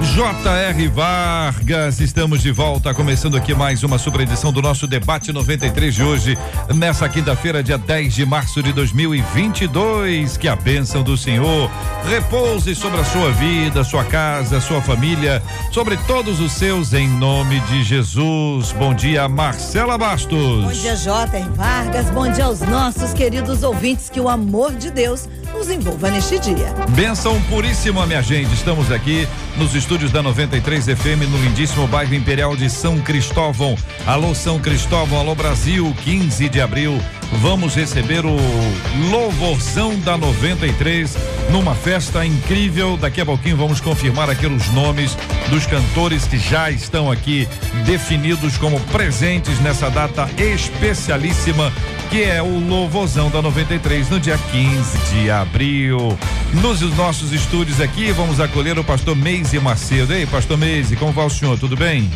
J.R. Vargas, estamos de volta, começando aqui mais uma super edição do nosso debate 93 de hoje, nessa quinta-feira, dia 10 de março de 2022. Que a bênção do Senhor repouse sobre a sua vida, sua casa, sua família, sobre todos os seus, em nome de Jesus. Bom dia, Marcela Bastos. Bom dia, J.R. Vargas. Bom dia aos nossos queridos ouvintes, que o amor de Deus nos envolva neste dia. Bênção puríssima, minha gente. Estamos aqui nos estúdios da 93 FM, no lindíssimo bairro Imperial de São Cristóvão. Alô, São Cristóvão, alô, Brasil, 15 de abril. Vamos receber o louvorzão da 93 numa festa incrível. Daqui a pouquinho vamos confirmar aqui os nomes dos cantores que já estão aqui definidos como presentes nessa data especialíssima que é o Louvozão da 93 no dia 15 de abril. Nos nossos estúdios aqui, vamos acolher o pastor Meise Macedo. Ei, pastor Meise, como vai o senhor? Tudo bem?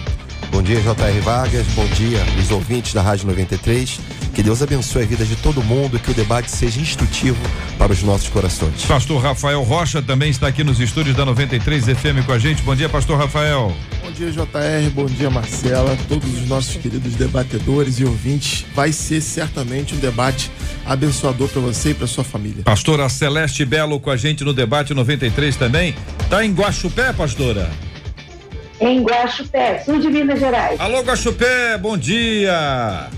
Bom dia, J.R. Vargas. Bom dia, os ouvintes da Rádio 93. Que Deus abençoe a vida de todo mundo e que o debate seja instrutivo para os nossos corações. Pastor Rafael Rocha também está aqui nos estúdios da 93 FM com a gente. Bom dia, pastor Rafael. Bom dia, JR. Bom dia, Marcela. Todos os nossos queridos debatedores e ouvintes. Vai ser certamente um debate abençoador para você e para sua família. Pastora Celeste Belo com a gente no debate 93 também. Tá em Guaxupé, pastora? Em Guaxupé, sul de Minas Gerais. Alô, Guaxupé, bom dia.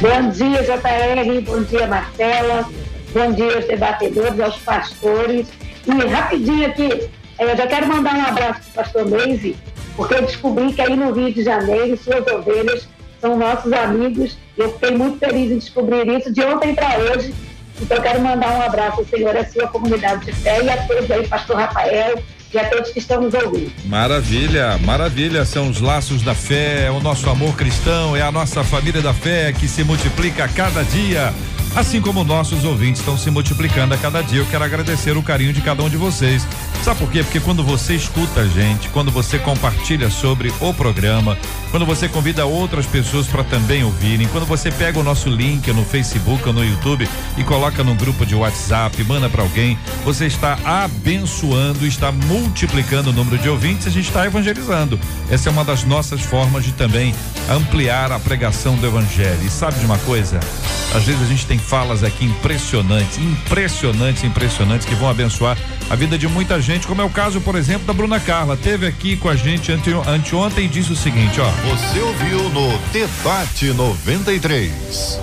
Bom dia, JR. Bom dia, Marcela. Bom dia aos debatedores, aos pastores. E rapidinho aqui, eh, eu já quero mandar um abraço para o pastor Meise, porque eu descobri que aí no Rio de Janeiro, suas ovelhas são nossos amigos. Eu fiquei muito feliz em descobrir isso de ontem para hoje. Então, eu quero mandar um abraço ao Senhor, à sua comunidade de fé e a todos aí, pastor Rafael, e a todos que estão nos ouvindo. Maravilha, maravilha. São os laços da fé, é o nosso amor cristão, é a nossa família da fé que se multiplica a cada dia. Assim como nossos ouvintes estão se multiplicando a cada dia, eu quero agradecer o carinho de cada um de vocês. Sabe por quê? Porque quando você escuta a gente, quando você compartilha sobre o programa, quando você convida outras pessoas para também ouvirem, quando você pega o nosso link no Facebook ou no YouTube e coloca no grupo de WhatsApp, manda para alguém, você está abençoando, está multiplicando o número de ouvintes, a gente está evangelizando. Essa é uma das nossas formas de também ampliar a pregação do evangelho. E sabe de uma coisa? Às vezes a gente tem falas aqui impressionantes, impressionantes, impressionantes que vão abençoar a vida de muita gente, como é o caso, por exemplo, da Bruna Carla. Teve aqui com a gente ante, anteontem e disse o seguinte, ó. Você ouviu no Debate 93.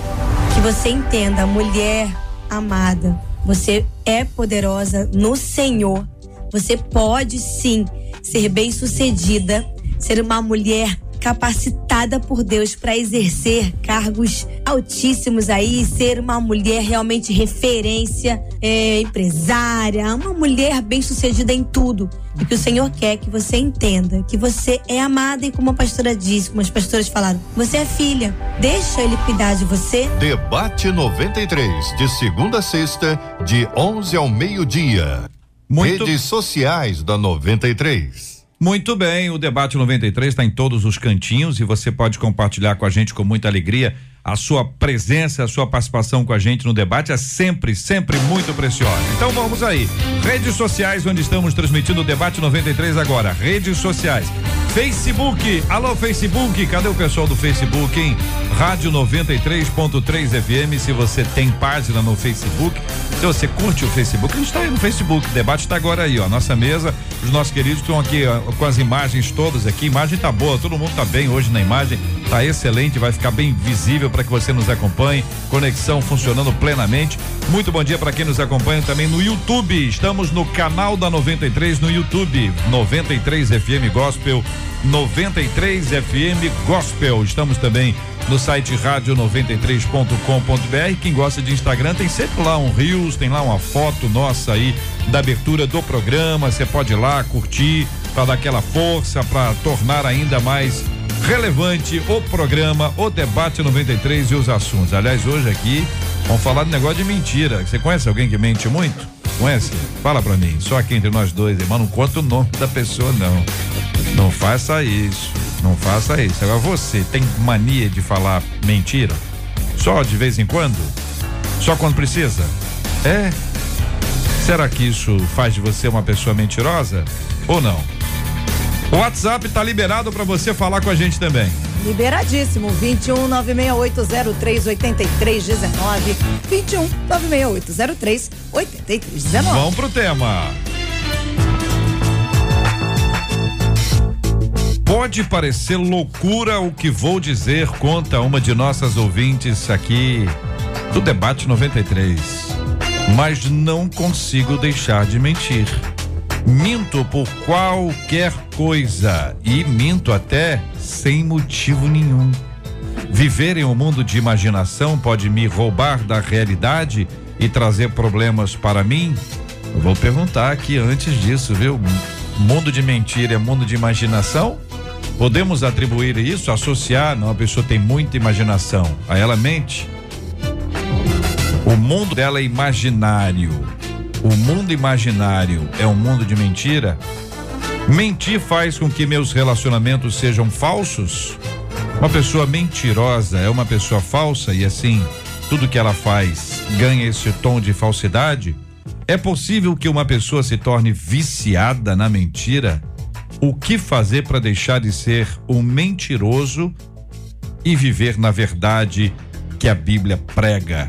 Que você entenda, mulher amada, você é poderosa no Senhor. Você pode sim ser bem-sucedida, ser uma mulher capacitada por Deus para exercer cargos altíssimos aí, ser uma mulher realmente referência, é, empresária, uma mulher bem sucedida em tudo. E que o Senhor quer que você entenda que você é amada e como a pastora disse, como as pastoras falaram, você é filha. Deixa ele cuidar de você. Debate 93, de segunda a sexta, de 11 ao meio-dia. Muito- Redes sociais da 93. Muito bem, o debate 93 está em todos os cantinhos e você pode compartilhar com a gente com muita alegria. A sua presença, a sua participação com a gente no debate é sempre, sempre muito preciosa. Então vamos aí. Redes sociais, onde estamos transmitindo o debate 93 agora. Redes sociais. Facebook, alô Facebook, cadê o pessoal do Facebook, hein? Rádio 93.3 FM, se você tem página no Facebook, se você curte o Facebook, a gente está aí no Facebook, o debate está agora aí, ó, nossa mesa, os nossos queridos estão aqui ó, com as imagens todas aqui, imagem tá boa, todo mundo tá bem hoje na imagem, tá excelente, vai ficar bem visível para que você nos acompanhe, conexão funcionando plenamente. Muito bom dia para quem nos acompanha também no YouTube. Estamos no canal da 93 no YouTube, 93 FM Gospel. 93 FM Gospel. Estamos também no site rádio93.com.br. Quem gosta de Instagram tem sempre lá um Rios, tem lá uma foto nossa aí da abertura do programa. Você pode ir lá curtir para dar aquela força, para tornar ainda mais relevante o programa, o debate 93 e os assuntos. Aliás, hoje aqui vamos falar de negócio de mentira. Você conhece alguém que mente muito? Conhece? Fala pra mim. Só aqui entre nós dois, irmão. Não conta o nome da pessoa, não. Não faça isso. Não faça isso. Agora você tem mania de falar mentira? Só de vez em quando? Só quando precisa? É? Será que isso faz de você uma pessoa mentirosa? Ou não? O WhatsApp tá liberado para você falar com a gente também. Liberadíssimo. 21 96803 8319. 21 96803 8319. Vamos pro tema. Pode parecer loucura o que vou dizer, conta uma de nossas ouvintes aqui do Debate 93. Mas não consigo deixar de mentir. Minto por qualquer coisa e minto até sem motivo nenhum. Viver em um mundo de imaginação pode me roubar da realidade e trazer problemas para mim? Eu vou perguntar aqui antes disso, viu? Mundo de mentira é mundo de imaginação? Podemos atribuir isso, associar, não, a pessoa tem muita imaginação, a ela mente? O mundo dela é imaginário. O mundo imaginário é um mundo de mentira? Mentir faz com que meus relacionamentos sejam falsos? Uma pessoa mentirosa é uma pessoa falsa e assim, tudo que ela faz ganha esse tom de falsidade? É possível que uma pessoa se torne viciada na mentira? O que fazer para deixar de ser um mentiroso e viver na verdade que a Bíblia prega?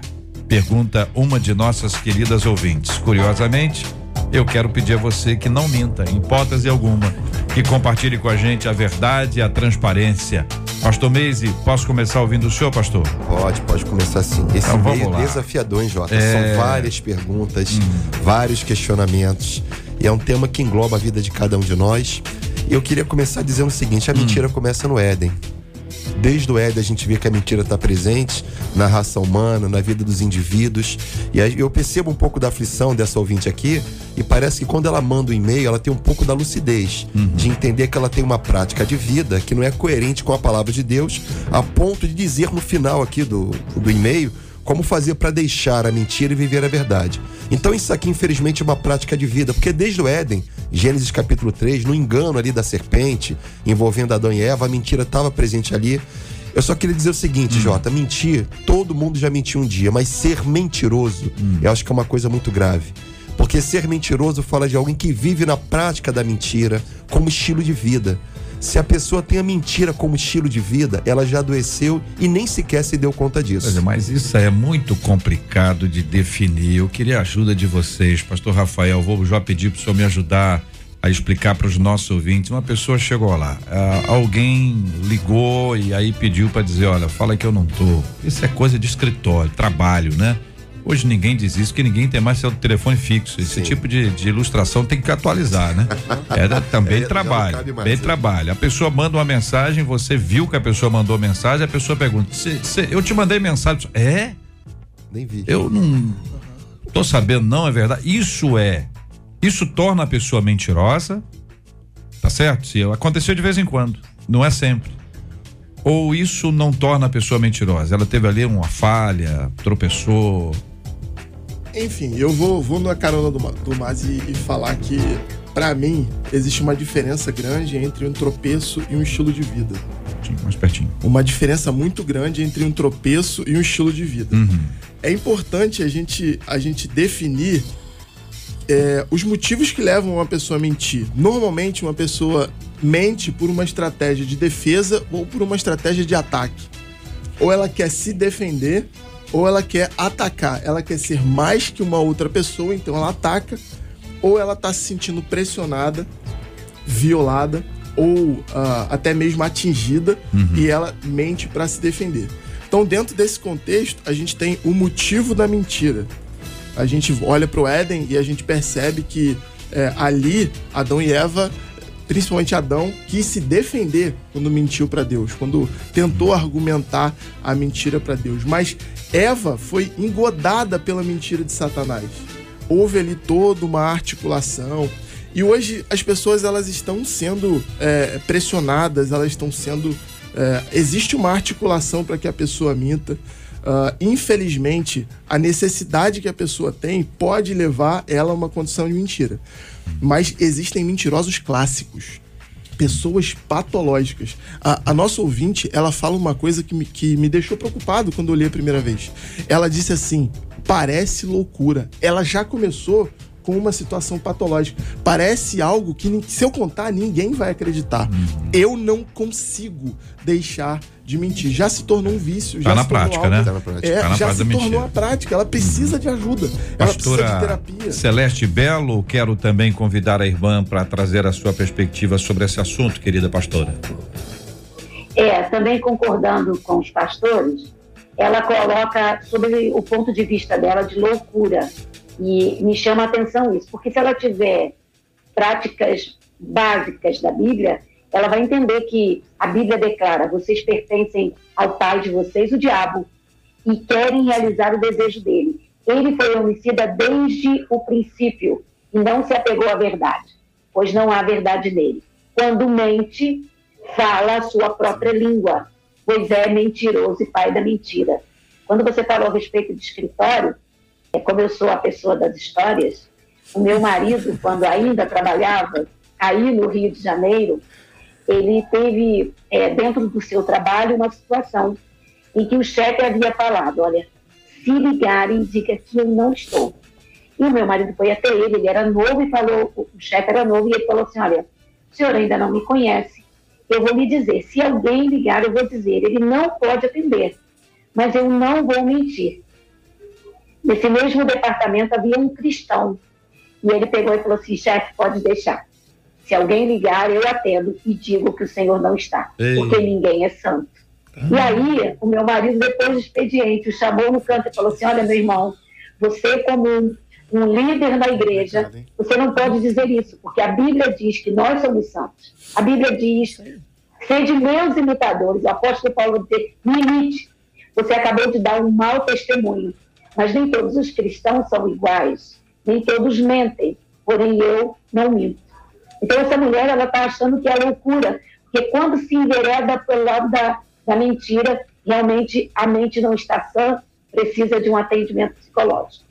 Pergunta uma de nossas queridas ouvintes. Curiosamente, eu quero pedir a você que não minta, em hipótese alguma, que compartilhe com a gente a verdade e a transparência. Pastor Meise, posso começar ouvindo o senhor, pastor? Pode, pode começar sim. Esse Então, vamos meio lá. desafiador, hein, Jota? É. São várias perguntas, Hum. vários questionamentos. E é um tema que engloba a vida de cada um de nós. E eu queria começar dizendo o seguinte: a Hum. mentira começa no Éden. Desde o Éden a gente vê que a mentira está presente na raça humana, na vida dos indivíduos. E eu percebo um pouco da aflição dessa ouvinte aqui, e parece que quando ela manda o e-mail, ela tem um pouco da lucidez, de entender que ela tem uma prática de vida que não é coerente com a palavra de Deus, a ponto de dizer no final aqui do, do e-mail como fazer para deixar a mentira e viver a verdade. Então isso aqui, infelizmente, é uma prática de vida, porque desde o Éden, Gênesis capítulo 3, no engano ali da serpente, envolvendo Adão e Eva, a mentira estava presente ali. Eu só queria dizer o seguinte, Jota, mentir, todo mundo já mentiu um dia, mas ser mentiroso, eu acho que é uma coisa muito grave. Porque ser mentiroso fala de alguém que vive na prática da mentira como estilo de vida. Se a pessoa tem a mentira como estilo de vida, ela já adoeceu e nem sequer se deu conta disso. Mas isso é muito complicado de definir. Eu queria a ajuda de vocês, Pastor Rafael. Vou já pedir para o senhor me ajudar a explicar para os nossos ouvintes. Uma pessoa chegou lá, ah, alguém ligou e aí pediu para dizer, olha, fala que eu não tô. Isso é coisa de escritório, trabalho, né? Hoje ninguém diz isso, que ninguém tem mais seu telefone fixo. Esse Sim. tipo de, de ilustração tem que atualizar, né? É também É, trabalho, bem né? trabalho. A pessoa manda uma mensagem, você viu que a pessoa mandou mensagem, a pessoa pergunta: "Cê- cê- eu te mandei mensagem. É? Nem vi. Eu não tô sabendo, não, é verdade. Isso é. Isso torna a pessoa mentirosa, tá certo? Se aconteceu de vez em quando, não é sempre. Ou isso não torna a pessoa mentirosa? Ela teve ali uma falha, tropeçou. Enfim, eu vou, vou na carona do, do Mas e, e falar que, pra mim, existe uma diferença grande entre um tropeço e um estilo de vida. Sim, mais pertinho. Uma diferença muito grande entre um tropeço e um estilo de vida. Uhum. É importante a gente, a gente definir é, os motivos que levam uma pessoa a mentir. Normalmente, uma pessoa mente por uma estratégia de defesa ou por uma estratégia de ataque. Ou ela quer se defender, ou ela quer atacar. Ela quer ser mais que uma outra pessoa, então ela ataca. Ou ela está se sentindo pressionada, violada ou ah, até mesmo atingida e ela mente para se defender. Então, dentro desse contexto, a gente tem o motivo da mentira. A gente olha para o Éden e a gente percebe que é, ali Adão e Eva principalmente Adão, quis se defender quando mentiu para Deus, quando tentou argumentar a mentira para Deus. Mas Eva foi engodada pela mentira de Satanás. Houve ali toda uma articulação. E hoje as pessoas elas estão sendo é, pressionadas, elas estão sendo. É, existe uma articulação para que a pessoa minta. Uh, infelizmente, a necessidade que a pessoa tem pode levar ela a uma condição de mentira. Mas existem mentirosos clássicos. Pessoas patológicas. A, a nossa ouvinte, ela fala uma coisa que me, que me deixou preocupado quando eu li a primeira vez. Ela disse assim: parece loucura. Ela já começou com uma situação patológica. Parece algo que, se eu contar, ninguém vai acreditar. Uhum. Eu não consigo deixar de mentir. Já se tornou um vício. Tá já na prática, né? Tá na prática. É, Tá na já prática se tornou mentira. a prática. Ela precisa de ajuda. Ela precisa de Pastora terapia. Celeste Belo, quero também convidar a irmã para trazer a sua perspectiva sobre esse assunto, querida pastora. É, também concordando com os pastores, ela coloca sobre o ponto de vista dela de loucura. E me chama a atenção isso, porque se ela tiver práticas básicas da Bíblia, ela vai entender que a Bíblia declara: vocês pertencem ao pai de vocês, o diabo, e querem realizar o desejo dele. Ele foi homicida desde o princípio e não se apegou à verdade, pois não há verdade nele. Quando mente, fala a sua própria língua, pois é mentiroso e pai da mentira. Quando você falou a respeito de escritório, como eu sou a pessoa das histórias, o meu marido, quando ainda trabalhava aí no Rio de Janeiro, ele teve é, dentro do seu trabalho uma situação em que o chefe havia falado, olha, se ligarem, diga que eu não estou. E o meu marido foi até ele, ele era novo e falou, o chefe era novo, e ele falou assim, olha, o senhor ainda não me conhece, eu vou lhe dizer, se alguém ligar, eu vou dizer, ele não pode atender, mas eu não vou mentir. Nesse mesmo departamento havia um cristão, e ele pegou e falou assim, chefe, pode deixar. Se alguém ligar, eu atendo e digo que o Senhor não está, Ei. porque ninguém é santo. E aí, o meu marido, depois do expediente, o chamou no canto e falou assim: Olha, meu irmão, você, como um, um líder da igreja, você não pode dizer isso, porque a Bíblia diz que nós somos santos. A Bíblia diz: sede meus imitadores. O apóstolo Paulo diz: me imite. Você acabou de dar um mau testemunho, mas nem todos os cristãos são iguais, nem todos mentem, porém eu não minto. Então, essa mulher, ela está achando que é loucura, porque quando se envereda pelo lado da, da mentira, realmente a mente não está sã, precisa de um atendimento psicológico.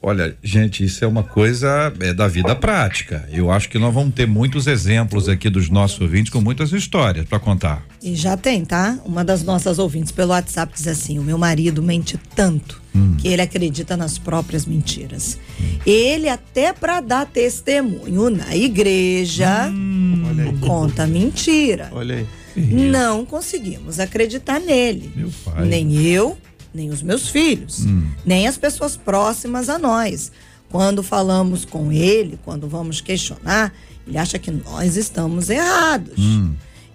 Olha, gente, isso é uma coisa é, da vida prática. Eu acho que nós vamos ter muitos exemplos aqui dos nossos ouvintes com muitas histórias para contar. E já tem, tá? Uma das nossas ouvintes pelo WhatsApp diz assim: o meu marido mente tanto que ele acredita nas próprias mentiras. Ele até para dar testemunho na igreja aí. conta mentira. Olha aí. Não conseguimos acreditar nele. Nem eu, nem os meus filhos, nem as pessoas próximas a nós. Quando falamos com ele, quando vamos questionar, ele acha que nós estamos errados.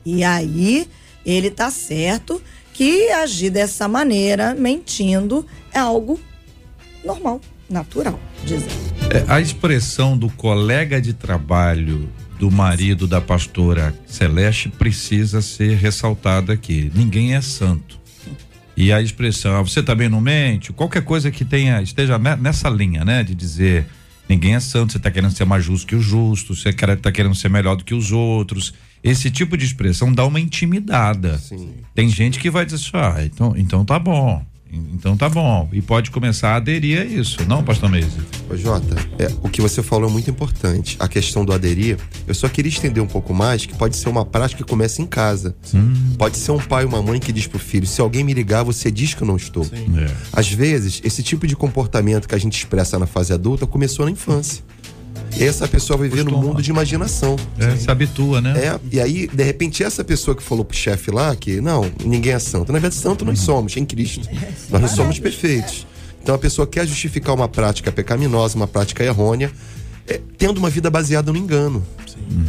E aí ele tá certo que agir dessa maneira, mentindo, é algo normal, natural, diz ele. É, a expressão do colega de trabalho do marido da pastora Celeste precisa ser ressaltada aqui. Ninguém é santo. E a expressão, ah, você também não mente? Qualquer coisa que tenha, esteja ne- nessa linha, né? De dizer, ninguém é santo, você está querendo ser mais justo que o justo, você quer, tá querendo ser melhor do que os outros. Esse tipo de expressão dá uma intimidada. Sim. Tem gente que vai dizer assim, ah, então, então tá bom. Então tá bom. E pode começar a aderir a isso, não, pastor Meise? Ô, Jota, é, o que você falou é muito importante. A questão do aderir, eu só queria estender um pouco mais, que pode ser uma prática que começa em casa. Pode ser um pai ou uma mãe que diz pro filho: se alguém me ligar, você diz que eu não estou. É. Às vezes, esse tipo de comportamento que a gente expressa na fase adulta começou na infância. Essa pessoa vai viver num Costuma. mundo de imaginação. É, se habitua, né? É, e aí, de repente, essa pessoa que falou pro chefe lá que não, ninguém é santo. Na verdade, santo nós somos, em Cristo. Nós não somos perfeitos. Então a pessoa quer justificar uma prática pecaminosa, uma prática errônea, é, tendo uma vida baseada no engano.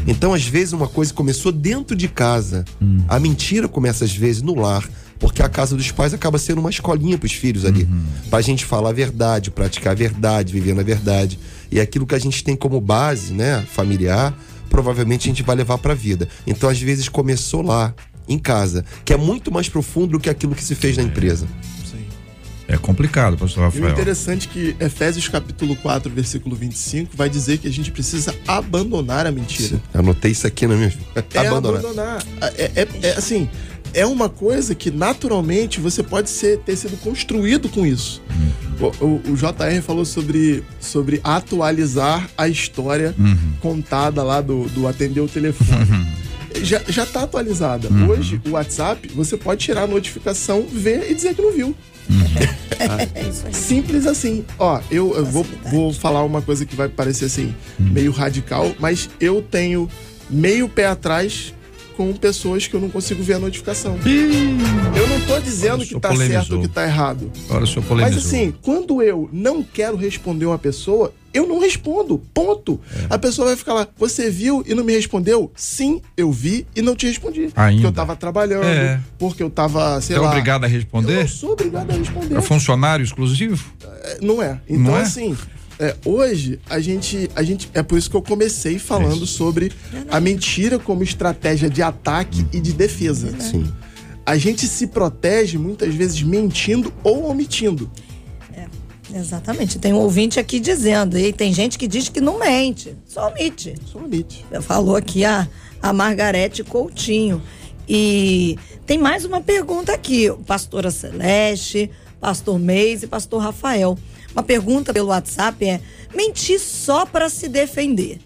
Então, às vezes, uma coisa começou dentro de casa. A mentira começa, às vezes, no lar. Porque a casa dos pais acaba sendo uma escolinha pros filhos ali. Pra gente falar a verdade, praticar a verdade, viver na verdade. E é aquilo que a gente tem como base, né, familiar, provavelmente a gente vai levar pra vida. Então, às vezes, começou lá, em casa, que é muito mais profundo do que aquilo que se fez na empresa. Sim. É complicado, pastor E o Rafael. interessante é que Efésios capítulo 4, versículo 25, vai dizer que a gente precisa abandonar a mentira. Anotei isso aqui na minha. É abandonar. É, é- é, assim, é uma coisa que naturalmente você pode ser, ter sido construído com isso. O, o- o JR falou sobre, sobre atualizar a história contada lá do, do atender o telefone. Já, já tá atualizada. Hoje, o WhatsApp, você pode tirar a notificação, ver e dizer que não viu. Simples assim. Ó, eu, eu vou, vou falar uma coisa que vai parecer assim, meio radical, mas eu tenho meio pé atrás com pessoas que eu não consigo ver a notificação. Eu não tô dizendo que tá polemizou. certo ou que tá errado. Agora o senhor Mas polemizou. assim, quando eu não quero responder uma pessoa, eu não respondo. Ponto. É. A pessoa vai ficar lá, você viu e não me respondeu? Sim, eu vi e não te respondi. Ainda. Porque eu tava trabalhando, É. porque eu tava, sei é lá. obrigado a Eu responder? não sou obrigado a responder. É funcionário exclusivo? É, Não é. Então, Não é? assim, é, hoje a gente, a gente. É por isso que eu comecei falando sobre a mentira como estratégia de ataque e de defesa. Sim. A gente se protege muitas vezes mentindo ou omitindo. Exatamente. Tem um ouvinte aqui dizendo, e tem gente que diz que não mente, só omite. Só omite. Falou aqui a, a Margarete Coutinho. E tem mais uma pergunta aqui, pastora Celeste, pastor Meis e pastor Rafael. Uma pergunta pelo WhatsApp é: mentir só para se defender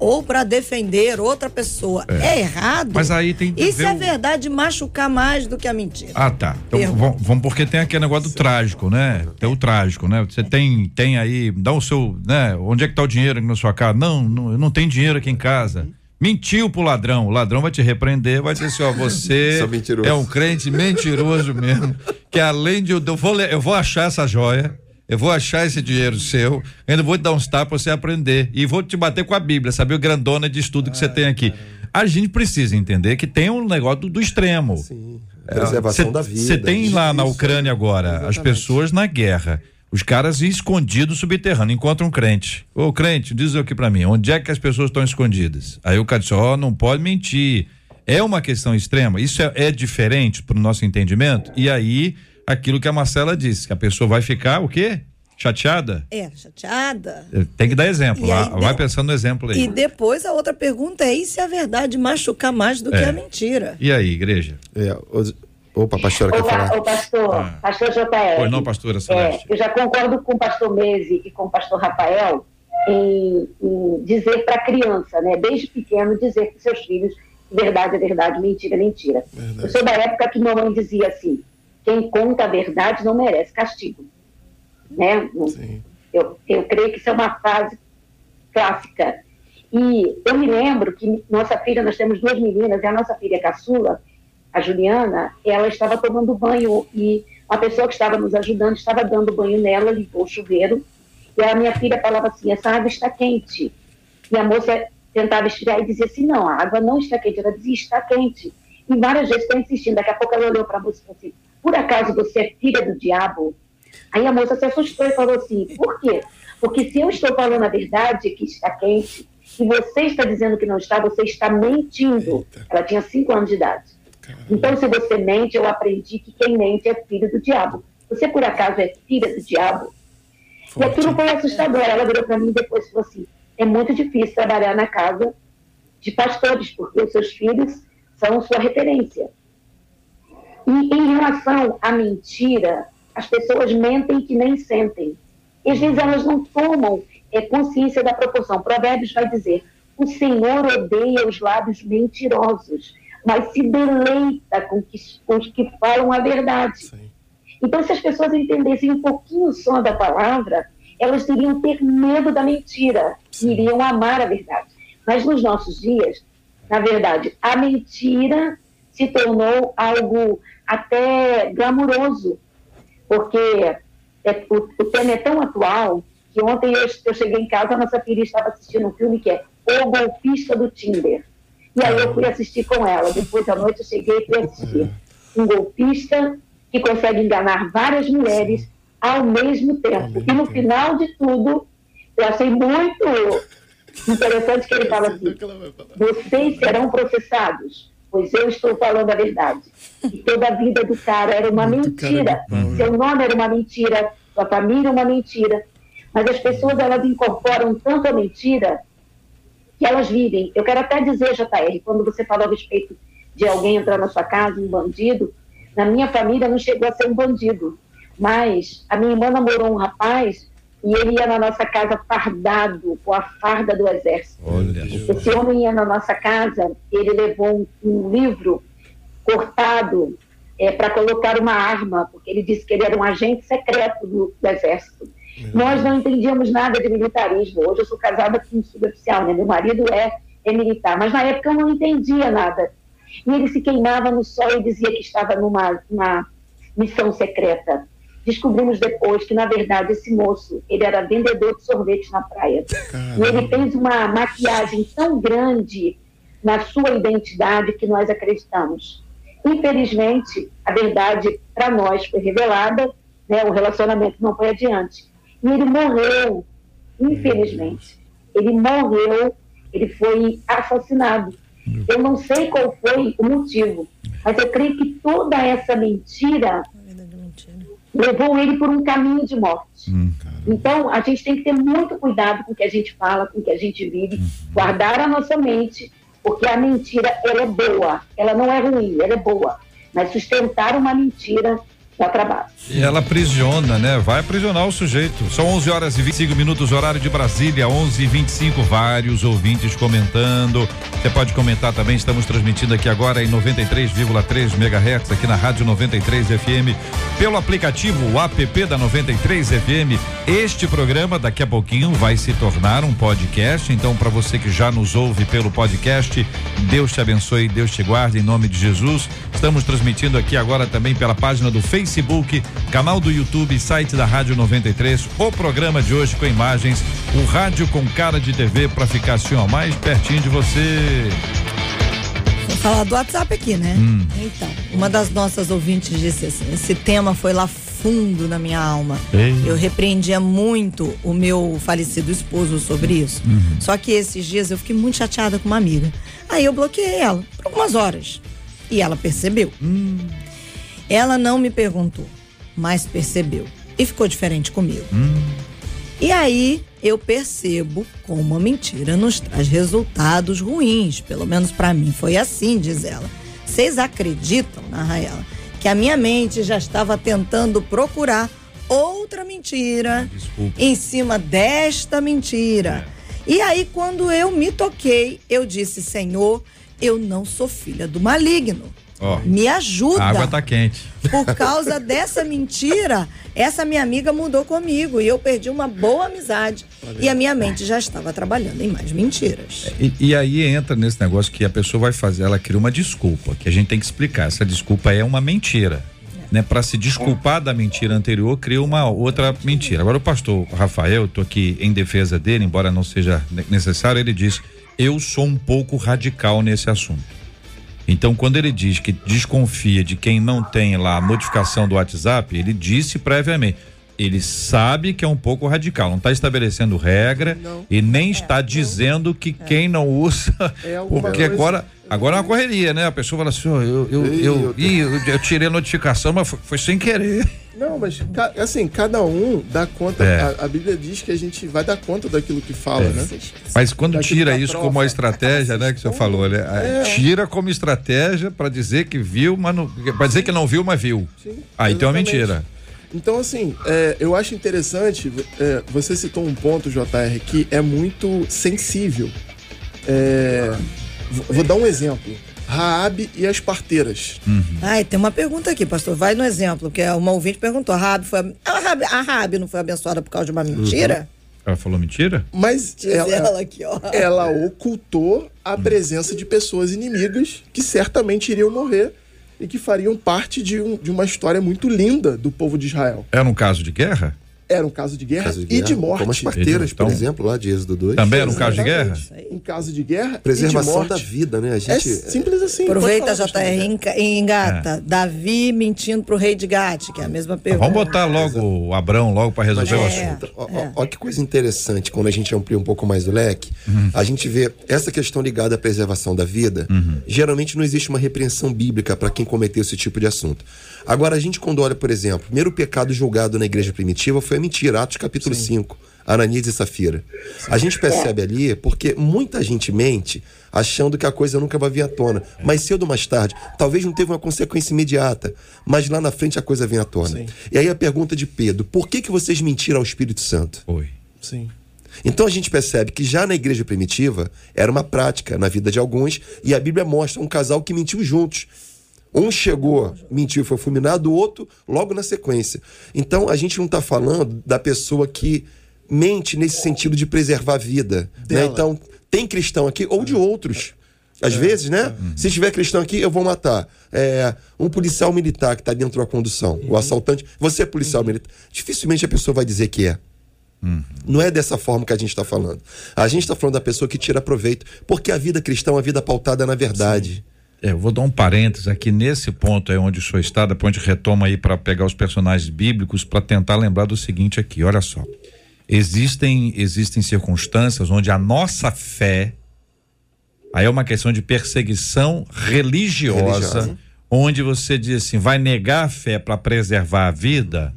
ou para defender outra pessoa é, errado? Mas aí tem que E se ver a o- verdade machucar mais do que a mentira? Ah, tá. Então, vamos, vamos porque tem aquele negócio do trágico, né? Tem o trágico, né? Você tem, tem aí, dá o seu, né? Onde é que tá o dinheiro aqui na sua casa? Não, não, eu não tenho dinheiro aqui em casa. Mentiu pro ladrão. O ladrão vai te repreender, vai dizer assim, ó, você é um crente mentiroso mesmo, que além de eu, vou, eu vou achar essa joia, eu vou achar esse dinheiro seu, ainda vou te dar uns tapas pra você aprender e vou te bater com a Bíblia, saber o grandona de estudo que você tem aqui. A gente precisa entender que tem um negócio do, do extremo. Sim. Preservação Cê- da vida. Você tem lá na. Ucrânia agora as Exatamente. pessoas na guerra. Os caras escondidos subterrâneo, encontram um crente. Ô, crente, diz aqui pra mim, onde é que as pessoas estão escondidas? Aí o cara diz, ó, não pode mentir. É uma questão extrema, isso é, é diferente pro nosso entendimento? E aí, aquilo que a Marcela disse, que a pessoa vai ficar, o quê? Chateada? É, chateada. Tem que dar exemplo, E aí, vai, pensando no exemplo aí. E depois a outra pergunta é: e se a verdade machucar mais do que É. a mentira? E aí, igreja? É, o- Opa, a pastora quer Ô, pa- falar? ô, pastor, Ah. pastor JR. Pois não, pastora É, Celeste? eu já concordo com o pastor Mese e com o pastor Rafael em, em dizer para a criança, né, desde pequeno, dizer para seus filhos verdade é verdade, mentira é mentira. Eu sou da época que mamãe dizia assim: quem conta a verdade não merece castigo. Né? Sim. Eu, eu creio que isso é uma frase clássica. E eu me lembro que nossa filha, nós temos duas meninas, e a nossa filha caçula, a Juliana, ela estava tomando banho e a pessoa que estava nos ajudando estava dando banho nela, ligou o chuveiro, e a minha filha falava assim, essa água está quente. E a moça tentava esfriar e dizia assim, não, a água não está quente. Ela dizia, está quente. E várias vezes foi insistindo. Daqui a pouco ela olhou para a moça e falou assim, por acaso você é filha do diabo? Aí a moça se assustou e falou assim, por quê? Porque se eu estou falando a verdade que está quente, e você está dizendo que não está, você está mentindo. Ela tinha cinco anos de idade. Então, se você mente, eu aprendi que quem mente é filho do diabo. Você, por acaso, é filha do diabo? E aquilo foi assustador. Ela virou para mim depois e falou assim: é muito difícil trabalhar na casa de pastores, porque os seus filhos são sua referência. E em relação à mentira, as pessoas mentem que nem sentem. E às vezes elas não tomam é, consciência da proporção. Provérbios vai dizer: o Senhor odeia os lábios mentirosos, mas se deleita com, que, com os que falam a verdade. Sim. Então, se as pessoas entendessem um pouquinho só da palavra, elas iriam ter medo da mentira, iriam amar a verdade. Mas nos nossos dias, na verdade, a mentira se tornou algo até glamuroso, porque é, o, o tema é tão atual que ontem eu, eu cheguei em casa, a nossa filha estava assistindo um filme que é O Golpista do Tinder. E aí eu fui assistir com ela. Depois da noite eu cheguei e fui assistir. Um golpista que consegue enganar várias mulheres ao mesmo tempo. e no final de tudo, eu achei muito Interessante que ele fala assim: vocês serão processados, pois eu estou falando a verdade. E toda a vida do cara era uma Muito mentira. pau, Seu nome era uma mentira, sua família uma mentira. Mas as pessoas elas incorporam tanto a mentira que elas vivem. Eu quero até dizer, JR, quando você falou a respeito de alguém entrar na sua casa, um bandido, na minha família não chegou a ser um bandido. Mas a minha irmã namorou um rapaz e ele ia na nossa casa fardado, com a farda do exército. Olha. Esse homem ia na nossa casa, ele levou um, um livro cortado para colocar uma arma, porque ele disse que ele era um agente secreto do, do exército. Nós não entendíamos nada de militarismo. Hoje eu sou casada com um suboficial, né? meu marido é, é militar, mas na época eu não entendia nada. E ele se queimava no sol e dizia que estava numa, numa missão secreta. Descobrimos depois que, na verdade, esse moço, ele era vendedor de sorvete na praia. E ele fez uma maquiagem tão grande na sua identidade que nós acreditamos. Infelizmente, a verdade para nós foi revelada, né, o relacionamento não foi adiante. E ele morreu, infelizmente. Ele morreu, ele foi assassinado. Eu não sei qual foi o motivo, mas eu creio que toda essa mentira levou ele por um caminho de morte. Então, a gente tem que ter muito cuidado com o que a gente fala, com o que a gente vive, guardar a nossa mente, porque a mentira, ela é boa, ela não é ruim, ela é boa. Mas sustentar uma mentira dá trabalho. E ela aprisiona, né? Vai aprisionar o sujeito. São 11 horas e 25 minutos, horário de Brasília, 11 e 25 Vários ouvintes comentando. Você pode comentar também. Estamos transmitindo aqui agora em 93,3 MHz, aqui na Rádio 93 FM, pelo aplicativo o app da 93 FM. Este programa, daqui a pouquinho, vai se tornar um podcast. Então, para você que já nos ouve pelo podcast, Deus te abençoe, Deus te guarde, em nome de Jesus. Estamos transmitindo aqui agora também pela página do Facebook. Facebook, canal do YouTube, site da Rádio 93. O programa de hoje com imagens, o rádio com cara de TV para ficar assim, ó, mais pertinho de você. Vou falar do WhatsApp aqui, né? Hum. Então, uma das nossas ouvintes disse assim: esse tema foi lá fundo na minha alma. Ei. Eu repreendia muito o meu falecido esposo sobre isso. Uhum. Só que esses dias eu fiquei muito chateada com uma amiga. Aí eu bloqueei ela por algumas horas. E ela percebeu. Hum. Ela não me perguntou, mas percebeu. E ficou diferente comigo. E aí eu percebo como a mentira nos traz resultados ruins. Pelo menos pra mim foi assim, diz ela. Vocês acreditam, narra ela, que a minha mente já estava tentando procurar outra mentira Desculpa. em cima desta mentira. E aí, quando eu me toquei, eu disse: Senhor, eu não sou filha do maligno. Ó, Me ajuda. a água tá quente. Por causa dessa mentira, essa minha amiga mudou comigo e eu perdi uma boa amizade. E a minha mente já estava trabalhando em mais mentiras. E, e aí entra nesse negócio que a pessoa vai fazer, ela cria uma desculpa, que a gente tem que explicar. Essa desculpa é uma mentira. Né, para se desculpar da mentira anterior, cria uma outra mentira. Agora o pastor Rafael, estou aqui em defesa dele, embora não seja ne- necessário, ele diz: "Eu sou um pouco radical nesse assunto". Então, quando ele diz que desconfia de quem não tem lá a notificação do WhatsApp, ele disse previamente. Ele sabe que é um pouco radical, não está estabelecendo regra Não. e nem está dizendo que quem não usa, É porque coisa- agora agora é uma correria, né? A pessoa fala assim, ó, eu eu Ih, eu, eu- ih, eu, eu tirei a notificação, mas foi, foi sem querer. Não, mas assim, cada um dá conta. É. A, a Bíblia diz que a gente vai dar conta daquilo que fala, É. né? Mas quando Daquilo tira isso prova. como uma estratégia, né, que o senhor falou, né? É. Tira como estratégia para dizer que viu, mas não, para dizer que não viu, mas viu. Sim, Aí tem uma mentira. Então, assim, é, eu acho interessante, é, você citou um ponto, JR, que é muito sensível. É, vou dar um exemplo. Raabe e as parteiras. Ai, tem uma pergunta aqui, pastor. Vai no exemplo, que é uma ouvinte perguntou: a Rabi foi. A Rabi, a Rabi não foi abençoada por causa de uma mentira? Ela falou mentira? Mas ela, ela, aqui, ó. ela ocultou a presença de pessoas inimigas que certamente iriam morrer e que fariam parte de, um- de uma história muito linda do povo de Israel. Era um caso de guerra? Era um caso de guerra, Caso de e guerra, de morte. Como as parteiras, Então, por exemplo, lá de Êxodo 2. Também era um caso de guerra? Em caso de guerra Preservação e de da vida, né? A É gente. simples assim. Aproveita, JR, engata. Davi mentindo pro rei de Gate, que é a mesma pergunta. Vamos botar logo o Abrão logo para resolver o É. assunto. Ó, ó que coisa interessante, quando a gente amplia um pouco mais o leque, a gente vê essa questão ligada à preservação da vida. Geralmente não existe uma repreensão bíblica para quem cometeu esse tipo de assunto. Agora, a gente, quando olha, por exemplo, o primeiro pecado julgado na igreja primitiva foi a mentira, Atos capítulo 5, Ananias e Safira. A gente percebe ali porque muita gente mente achando que a coisa nunca vai vir à tona. Mais cedo ou mais tarde, talvez não teve uma consequência imediata, mas lá na frente a coisa vem à tona. Sim. E aí a pergunta de Pedro: por que, que vocês mentiram ao Espírito Santo? Foi. Sim. Então a gente percebe que já na igreja primitiva era uma prática na vida de alguns, e a Bíblia mostra um casal que mentiu juntos. Um chegou, mentiu e foi fulminado, o outro logo na sequência. Então a gente não está falando da pessoa que mente nesse sentido de preservar a vida. Né? Então, tem cristão aqui ou de outros. Às vezes, né? Se tiver cristão aqui, eu vou matar. É, um policial militar que está dentro da condução, o assaltante. Você é policial militar. Dificilmente a pessoa vai dizer que é. Não é dessa forma que a gente está falando. A gente está falando da pessoa que tira proveito, porque a vida cristã é uma vida pautada na verdade. É, eu vou dar um parênteses aqui nesse ponto aí onde o senhor está, depois a gente retoma aí para pegar os personagens bíblicos para tentar lembrar do seguinte aqui, olha só. Existem existem circunstâncias onde a nossa fé aí é uma questão de perseguição religiosa, Religiosa. onde você diz assim, vai negar a fé para preservar a vida?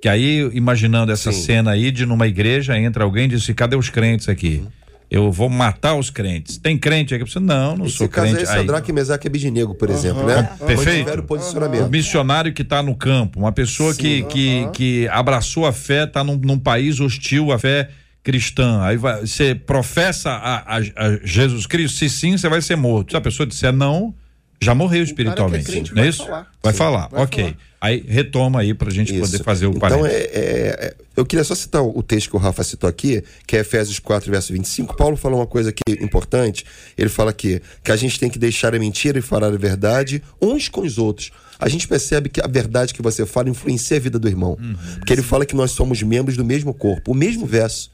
Que aí, imaginando essa Sim. cena aí de numa igreja, entra alguém e diz assim, cadê os crentes aqui? Eu vou matar os crentes. Tem crente aqui? Você, não, não Esse sou caso crente. é Aí- Sadraque, Mesaque e Abidinego, por exemplo, né? Perfeito. O O posicionamento. missionário que está no campo, uma pessoa que, que, que abraçou a fé, está num, num país hostil à fé cristã. Aí vai, você professa a, a- a Jesus Cristo, se sim, você vai ser morto. Se a pessoa disser não, já morreu espiritualmente. crente não é isso? falar. Vai Sim, falar, vai ok. falar. Aí retoma aí pra gente poder Isso. fazer o Então, parênteses. é, é- é- eu queria só citar o texto que o Rafa citou aqui, que é Efésios 4, verso 25. Paulo fala uma coisa aqui importante. Ele fala aqui que a gente tem que deixar a mentira e falar a verdade uns com os outros. A gente percebe que a verdade que você fala influencia a vida do irmão. Porque ele fala que nós somos membros do mesmo corpo, o mesmo verso.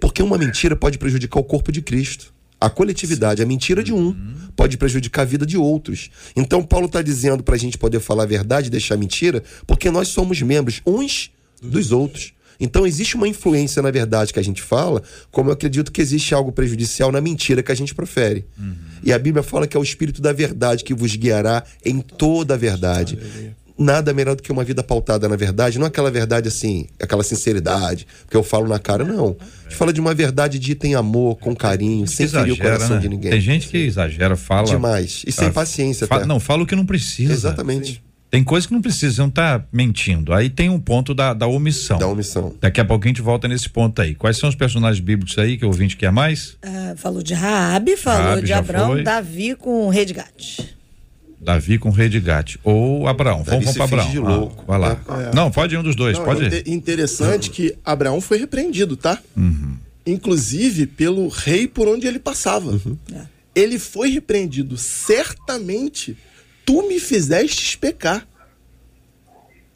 Porque uma mentira pode prejudicar o corpo de Cristo. A coletividade, a mentira de um pode prejudicar a vida de outros. Então, Paulo está dizendo para a gente poder falar a verdade e deixar a mentira, porque nós somos membros uns dos outros. Então, existe uma influência na verdade que a gente fala, como eu acredito que existe algo prejudicial na mentira que a gente profere. E a Bíblia fala que é o Espírito da verdade que vos guiará em toda a verdade nada melhor do que uma vida pautada na verdade, não aquela verdade assim, aquela sinceridade, que eu falo na cara, não. A gente fala de uma verdade dita em amor, com carinho, sem ferir o coração né? de ninguém. Tem gente que exagera, fala. Demais. E sem Ah, paciência, fa- até. Não, fala o que não precisa. Exatamente. Tem coisa que não precisa, você não tá mentindo. Aí tem um ponto da, da omissão. Da omissão. Daqui a pouco a gente volta nesse ponto aí. Quais são os personagens bíblicos aí que o ouvinte quer mais? Ah, falou de Raabe, falou Raabe de Abraão, foi. Davi com o rei de Gate. Davi com o rei de Gate. Ou Abraão. Davi Vamos, vamos para Abraão. de louco. Ah, vai lá. Não, pode ir um dos dois, Não, pode é interessante que Abraão foi repreendido, tá? Inclusive pelo rei por onde ele passava. Ele foi repreendido. Certamente tu me fizestes pecar.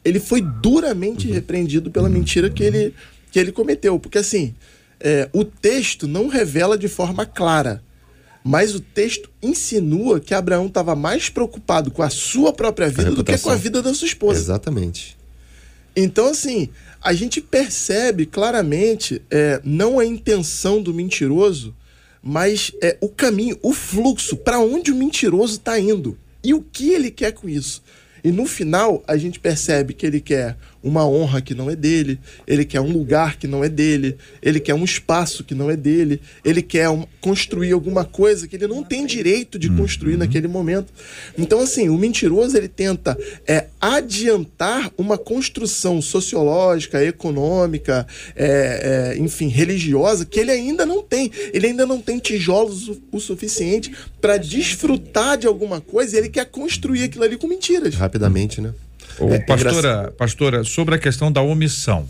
Ele foi duramente repreendido pela mentira que ele, que ele cometeu. Porque assim, é, o texto não revela de forma clara. Mas o texto insinua que Abraão estava mais preocupado com a sua própria vida do que com a vida da sua esposa. Exatamente. Então, assim, a gente percebe claramente é, não a intenção do mentiroso, mas é, o caminho, o fluxo, para onde o mentiroso está indo e o que ele quer com isso. E no final, a gente percebe que ele quer uma honra que não é dele, ele quer um lugar que não é dele, ele quer um espaço que não é dele, ele quer um- construir alguma coisa que ele não tem direito de construir naquele momento. Então, assim, o mentiroso ele tenta é, adiantar uma construção sociológica, econômica, é, é, enfim, religiosa que ele ainda não tem. Ele ainda não tem tijolos o, o suficiente para desfrutar de alguma coisa e ele quer construir aquilo ali com mentiras. Rapidamente, né? Ô, É, pastora, pastora, sobre a questão da omissão.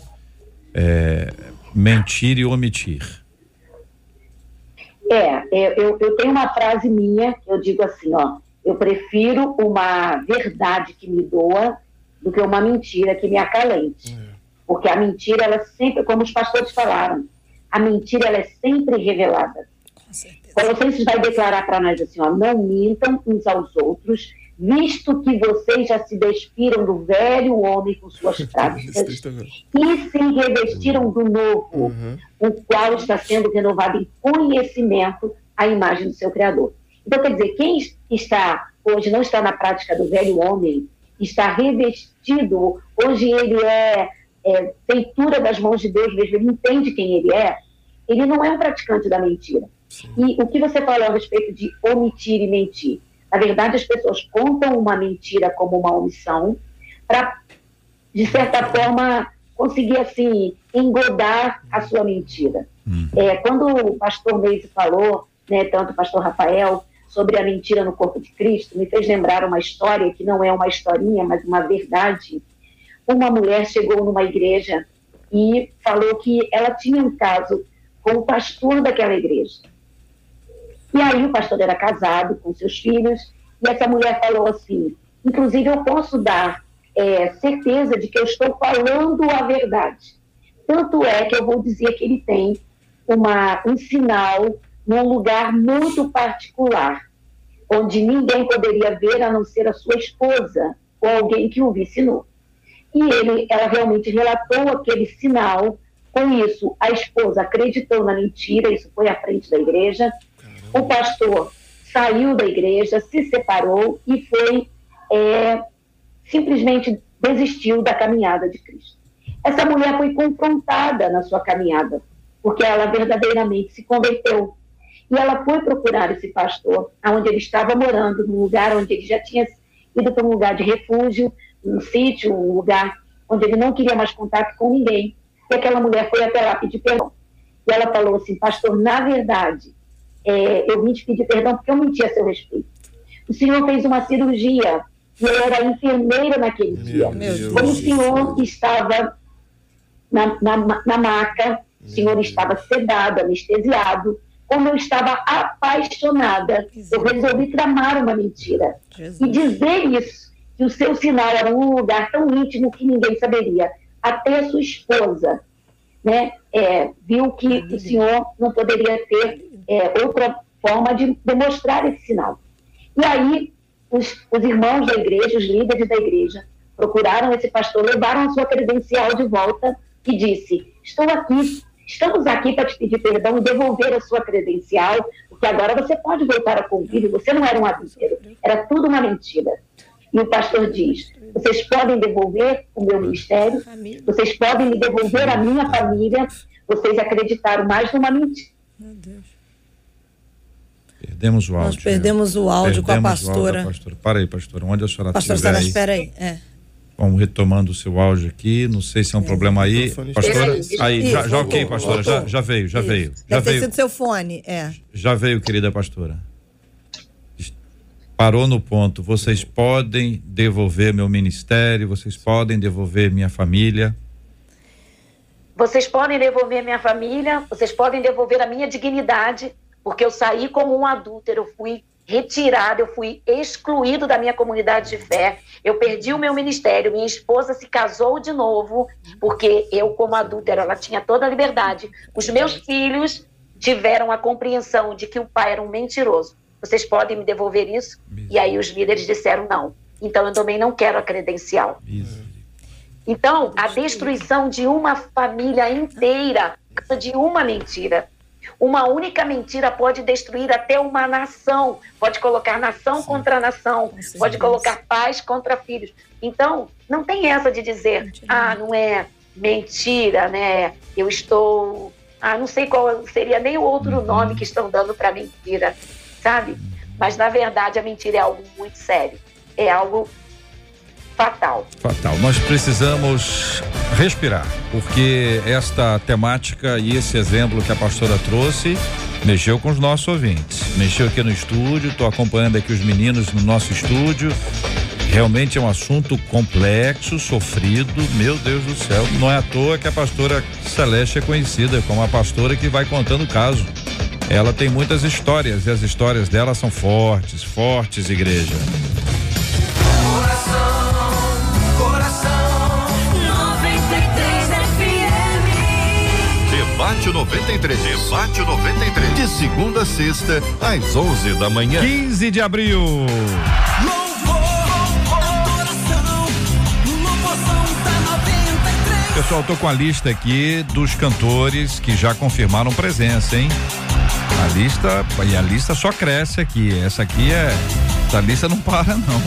É, mentir e omitir. É, eu, eu, tenho uma frase minha que eu digo assim, ó, eu prefiro uma verdade que me doa do que uma mentira que me acalente. Porque a mentira, ela sempre, como os pastores falaram, a mentira ela é sempre revelada. Colossenses vai declarar para nós assim, ó, não mintam uns aos outros, visto que vocês já se despiram do velho homem com suas práticas e se revestiram do novo, uhum. o qual está sendo renovado em conhecimento à imagem do seu Criador. Então, quer dizer, quem está hoje não está na prática do velho homem, está revestido, hoje ele é, é feitura das mãos de Deus mesmo, ele entende quem ele é, ele não é um praticante da mentira. Sim. E o que você falou a respeito de omitir e mentir? Na verdade, as pessoas contam uma mentira como uma omissão para, de certa forma, conseguir, assim, engodar a sua mentira. Uhum. É, quando o pastor Meise falou, né, tanto o pastor Rafael, sobre a mentira no corpo de Cristo, me fez lembrar uma história que não é uma historinha, mas uma verdade. Uma mulher chegou numa igreja e falou que ela tinha um caso com o pastor daquela igreja. E aí o pastor era casado com seus filhos, e essa mulher falou assim: inclusive eu posso dar é, certeza de que eu estou falando a verdade. Tanto é que eu vou dizer que ele tem uma, um sinal num lugar muito particular, onde ninguém poderia ver a não ser a sua esposa ou alguém que o visse nu. E ele, ela realmente relatou aquele sinal. Com isso, a esposa acreditou na mentira, isso foi à frente da igreja. O pastor saiu da igreja, se separou e foi é, simplesmente desistiu da caminhada de Cristo. Essa mulher foi confrontada na sua caminhada, porque ela verdadeiramente se converteu. E ela foi procurar esse pastor, onde ele estava morando, num lugar onde ele já tinha ido para um lugar de refúgio, um sítio, um lugar onde ele não queria mais contato com ninguém. E aquela mulher foi até lá pedir perdão. E ela falou assim: Pastor, na verdade, é, eu vim te pedir perdão porque eu menti a seu respeito. O senhor fez uma cirurgia e eu era enfermeira naquele Meu dia. Deus Como o senhor estava na, na, na maca, o senhor estava sedado, anestesiado, como eu estava apaixonada, eu resolvi tramar uma mentira. Jesus. E dizer isso, que o seu sinal era um lugar tão íntimo que ninguém saberia. Até a sua esposa né, é, viu que o senhor não poderia ter é, outra forma de demonstrar esse sinal. E aí, os, os irmãos da igreja, os líderes da igreja, procuraram esse pastor, levaram a sua credencial de volta e disse: Estou aqui, estamos aqui para te pedir perdão e devolver a sua credencial, porque agora você pode voltar a convívio, você não era um adulteiro, era tudo uma mentira. E o pastor diz: vocês podem devolver o meu ministério, vocês podem me devolver a minha família, vocês acreditaram mais numa mentira. Perdemos o áudio. Nós perdemos o áudio com a pastora. pastora. Para aí, pastora. Onde a senhora Pastora Sara, aí. espera aí. É. Vamos retomando o seu áudio aqui. Não sei se é um é. problema aí. Pastora, aí, Isso, já, já ok, pastora. Já, já veio, já Isso. veio. Já Deve veio. ter sido seu fone, é. Já veio, querida pastora. Parou no ponto. Vocês podem devolver meu ministério, vocês podem devolver minha família. Vocês podem devolver minha família, vocês podem devolver a minha dignidade, porque eu saí como um adúltero, eu fui retirado, eu fui excluído da minha comunidade de fé, eu perdi o meu ministério, minha esposa se casou de novo, porque eu, como adúltero, ela tinha toda a liberdade. Os meus filhos tiveram a compreensão de que o pai era um mentiroso. Vocês podem me devolver isso? E aí os líderes disseram não. Então eu também não quero a credencial. Então, a destruição de uma família inteira, de uma mentira. Uma única mentira pode destruir até uma nação, pode colocar nação Sim. contra nação, pode colocar pais contra filhos. Então, não tem essa de dizer, mentira. ah, não é mentira, né? Eu estou. Ah, não sei qual seria nem o outro uhum. nome que estão dando para mentira, sabe? Mas, na verdade, a mentira é algo muito sério. É algo fatal. Fatal. Nós precisamos respirar, porque esta temática e esse exemplo que a pastora trouxe mexeu com os nossos ouvintes. Mexeu aqui no estúdio, estou acompanhando aqui os meninos no nosso estúdio. Realmente é um assunto complexo, sofrido, meu Deus do céu. Não é à toa que a pastora Celeste é conhecida como a pastora que vai contando o caso. Ela tem muitas histórias e as histórias dela são fortes, fortes, igreja. Debate 93. Debate 93. De segunda a sexta, às 11 da manhã. 15 de abril. Pessoal, tô com a lista aqui dos cantores que já confirmaram presença, hein? A lista, e a lista só cresce aqui. Essa aqui é, essa lista não para não.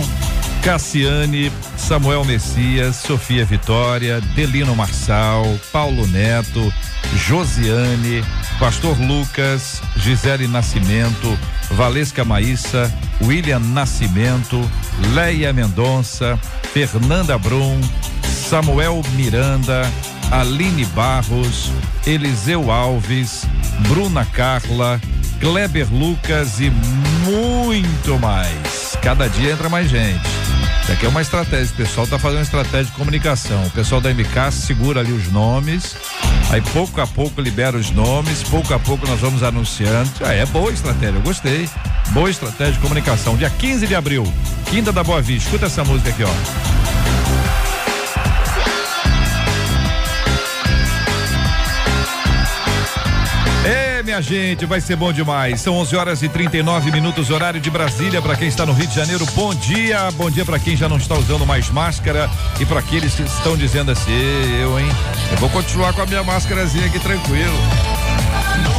Cassiane, Samuel Messias, Sofia Vitória, Delino Marçal, Paulo Neto, Josiane, Pastor Lucas, Gisele Nascimento, Valesca Maíssa, William Nascimento, Leia Mendonça, Fernanda Brum, Samuel Miranda, Aline Barros, Eliseu Alves, Bruna Carla, Kleber Lucas e muito mais. Cada dia entra mais gente. Isso aqui é uma estratégia, o pessoal tá fazendo uma estratégia de comunicação. O pessoal da MK segura ali os nomes, aí pouco a pouco libera os nomes, pouco a pouco nós vamos anunciando. Ah, é boa estratégia, eu gostei. Boa estratégia de comunicação. Dia 15 de abril, Quinta da Boa Vista. Escuta essa música aqui, ó. Minha gente, vai ser bom demais. São 11 horas e 39 minutos, horário de Brasília. Para quem está no Rio de Janeiro, bom dia. Bom dia para quem já não está usando mais máscara e para aqueles que estão dizendo assim, eu, hein? Eu vou continuar com a minha máscarazinha aqui tranquilo.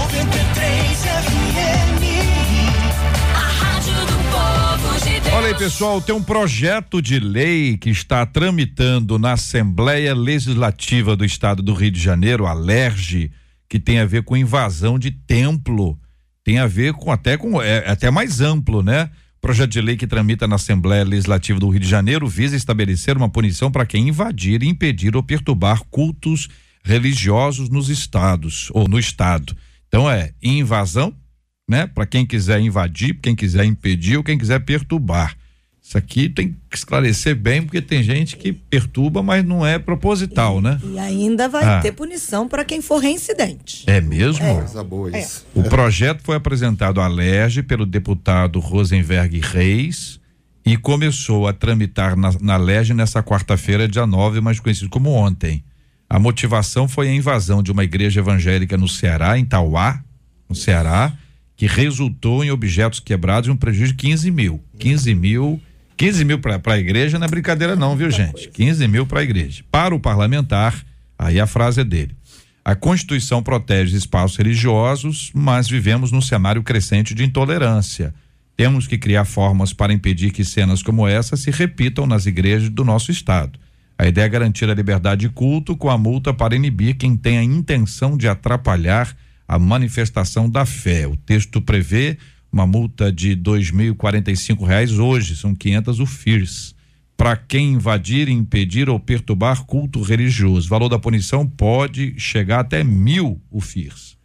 93 FM, a rádio do povo de. Olha aí, pessoal, tem um projeto de lei que está tramitando na Assembleia Legislativa do Estado do Rio de Janeiro, a LERJ, que tem a ver com invasão de templo. Tem a ver com até com é, até mais amplo, né? Projeto de lei que tramita na Assembleia Legislativa do Rio de Janeiro visa estabelecer uma punição para quem invadir, impedir ou perturbar cultos religiosos nos estados ou no estado. Então é invasão, né? Para quem quiser invadir, quem quiser impedir ou quem quiser perturbar. Isso aqui tem que esclarecer bem, porque tem gente que perturba, mas não é proposital, né? E ainda vai Ah. ter punição para quem for reincidente. É mesmo? Coisa boa isso. O projeto foi apresentado à LERJ pelo deputado Rosenberg Reis e começou a tramitar na, na LERJ nessa quarta-feira, dia 9, mais conhecido como ontem. A motivação foi a invasão de uma igreja evangélica no Ceará, em Tauá, no Ceará, que resultou em objetos quebrados e um prejuízo de 15 mil. 15 mil. 15 mil para a igreja não é brincadeira, não, viu, gente? 15 mil para a igreja. Para o parlamentar, aí a frase é dele. A Constituição protege espaços religiosos, mas vivemos num cenário crescente de intolerância. Temos que criar formas para impedir que cenas como essa se repitam nas igrejas do nosso Estado. A ideia é garantir a liberdade de culto com a multa para inibir quem tem a intenção de atrapalhar a manifestação da fé. O texto prevê uma multa de 2.045 reais hoje, são 500 o FIRS para quem invadir, impedir ou perturbar culto religioso. O valor da punição pode chegar até mil o FIRS.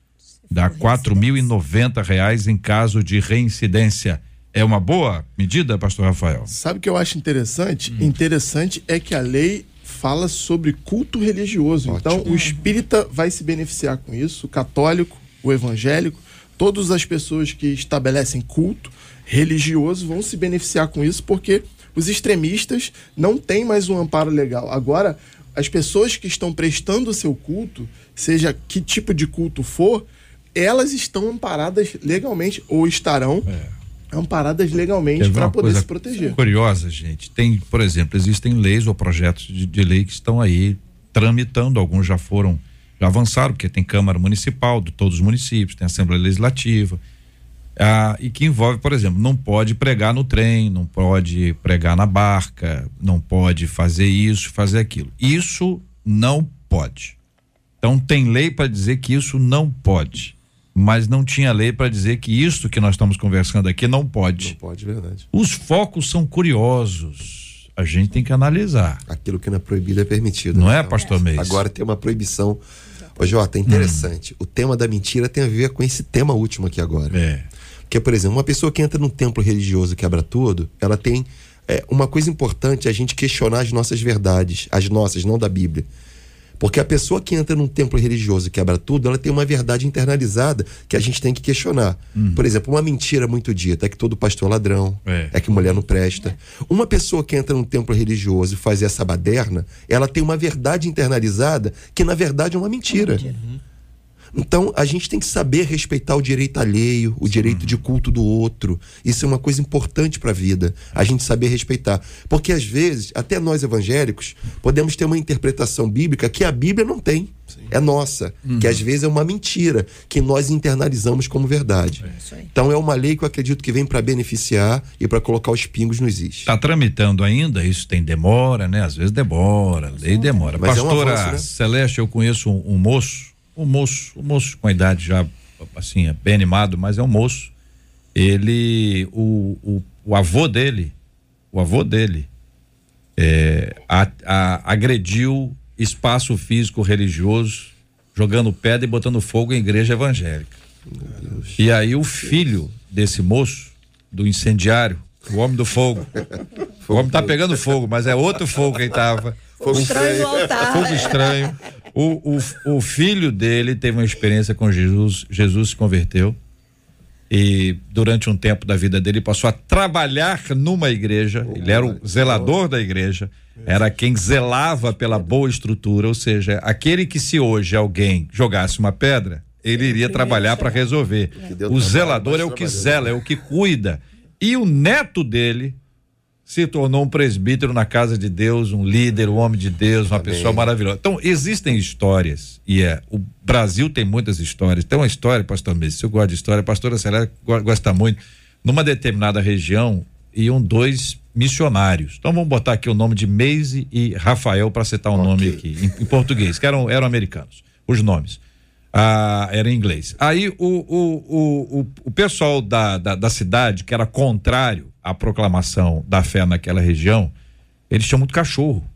Dá quatro mil e noventa reais em caso de reincidência. É uma boa medida, pastor Rafael? Sabe o que eu acho interessante? Hum. Interessante é que a lei fala sobre culto religioso. Então, o espírita vai se beneficiar com isso, o católico, o evangélico, todas as pessoas que estabelecem culto religioso vão se beneficiar com isso, porque os extremistas não têm mais um amparo legal. Agora, as pessoas que estão prestando o seu culto, seja que tipo de culto for, elas estão amparadas legalmente, ou estarão amparadas legalmente para poder se proteger. Curiosa, gente. Tem, por exemplo, existem leis ou projetos de, de lei que estão aí tramitando, alguns já foram, avançaram, porque tem Câmara Municipal de todos os municípios, tem Assembleia Legislativa. Ah, e que envolve, por exemplo, não pode pregar no trem, não pode pregar na barca, não pode fazer isso, fazer aquilo. Isso não pode. Então tem lei para dizer que isso não pode, mas não tinha lei para dizer que isso que nós estamos conversando aqui não pode. Não pode, verdade. Os focos são curiosos. A gente tem que analisar. Aquilo que não é proibido é permitido. Não é, pastor Meis? Agora tem uma proibição. Ô, Jota, é interessante. O tema da mentira tem a ver com esse tema último aqui agora. É. Porque, por exemplo, uma pessoa que entra num templo religioso e quebra tudo, ela tem. é, uma coisa importante é a gente questionar as nossas verdades, as nossas, não da Bíblia. Porque a pessoa que entra num templo religioso e quebra tudo, ela tem uma verdade internalizada que a gente tem que questionar. Por exemplo, uma mentira muito dita é que todo pastor é ladrão, É. é, que mulher não presta. Uma pessoa que entra num templo religioso e faz essa baderna, ela tem uma verdade internalizada que na verdade é uma mentira. Então, a gente tem que saber respeitar o direito alheio, o direito de culto do outro. Isso é uma coisa importante para a vida, a gente saber respeitar. Porque às vezes, até nós evangélicos, podemos ter uma interpretação bíblica que a Bíblia não tem. É nossa, que às vezes é uma mentira que nós internalizamos como verdade. Então é uma lei que eu acredito que vem para beneficiar e para colocar os pingos nos is. Está tramitando ainda, isso tem demora, né? Às vezes demora, lei demora. Mas é um Pastora avanço, né? Celeste, eu conheço um, um moço, um moço, um moço com a idade já, assim, é bem animado, mas é um moço. Ele, o, o, o avô dele, o avô dele, é, a- a- agrediu espaço físico religioso, jogando pedra e botando fogo em igreja evangélica. E aí o filho desse moço, do incendiário, o homem do fogo, o homem tá pegando fogo, mas é outro fogo que ele tava. Fogo Estranho. Fogo estranho. O, o, o filho dele teve uma experiência com Jesus, Jesus se converteu e durante um tempo da vida dele passou a trabalhar numa igreja. Ele era o zelador da igreja, era quem zelava pela boa estrutura, ou seja, aquele que se hoje alguém jogasse uma pedra, ele iria trabalhar para resolver. O zelador é o que zela, é o que cuida. E o neto dele se tornou um presbítero na casa de Deus, um líder, um homem de Deus, uma pessoa maravilhosa. Então, existem histórias, e é, o Brasil tem muitas histórias. Tem uma história, pastor Messi, eu gosto de história, a pastora Celeste gosta muito. Numa determinada região, iam dois missionários. Então, vamos botar aqui o nome de Meise e Rafael para citar um nome aqui, em, em português, que eram, eram americanos, os nomes. Ah, era em inglês. Aí o, o, o, o, o pessoal da, da, da cidade, que era contrário à proclamação da fé naquela região, eles tinham muito cachorro.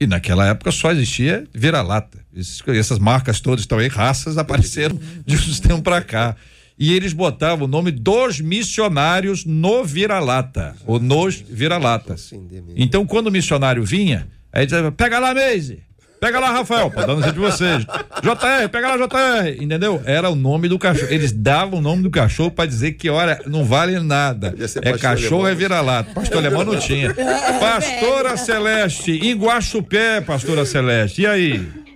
E naquela época só existia vira-lata. Essas marcas todas estão aí, raças apareceram de uns tempos pra cá. E eles botavam o nome dos missionários no vira-lata, ou nos vira-latas. Então, quando o missionário vinha, aí dizia: pega lá, Meise, pega lá, Rafael, pra dar no de vocês. JR, pega lá, JR, entendeu? Era o nome do cachorro. Eles davam o nome do cachorro pra dizer que, olha, não vale nada. É cachorro, alemão. é vira-lata. Pastor alemão não tinha. Pastora Celeste, em Guaxupé, Pastora Celeste. E aí?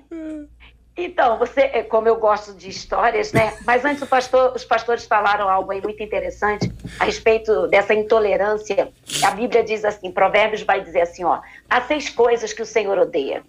Então, você, é, como eu gosto de histórias, né? Mas antes o pastor- os pastores falaram algo aí muito interessante a respeito dessa intolerância. A Bíblia diz assim, Provérbios vai dizer assim, ó, há seis coisas que o Senhor odeia,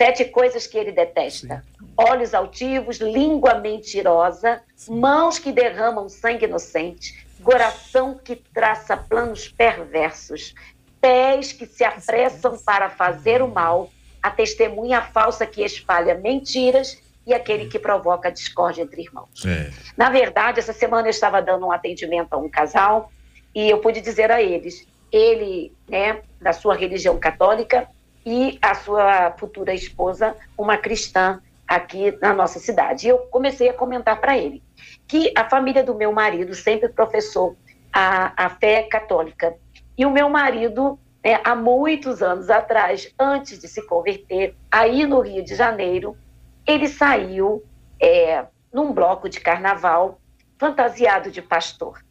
sete coisas que ele detesta: olhos altivos, língua mentirosa, mãos que derramam sangue inocente, coração que traça planos perversos, pés que se apressam para fazer o mal, a testemunha falsa que espalha mentiras e aquele que provoca discórdia entre irmãos. É. Na verdade, essa semana eu estava dando um atendimento a um casal e eu pude dizer a eles, ele, né, da sua religião católica e a sua futura esposa, uma cristã aqui na nossa cidade. E eu comecei a comentar para ele que a família do meu marido sempre professou a, a fé católica. E o meu marido, né, há muitos anos atrás, antes de se converter, aí no Rio de Janeiro, ele saiu é, num bloco de carnaval fantasiado de pastor.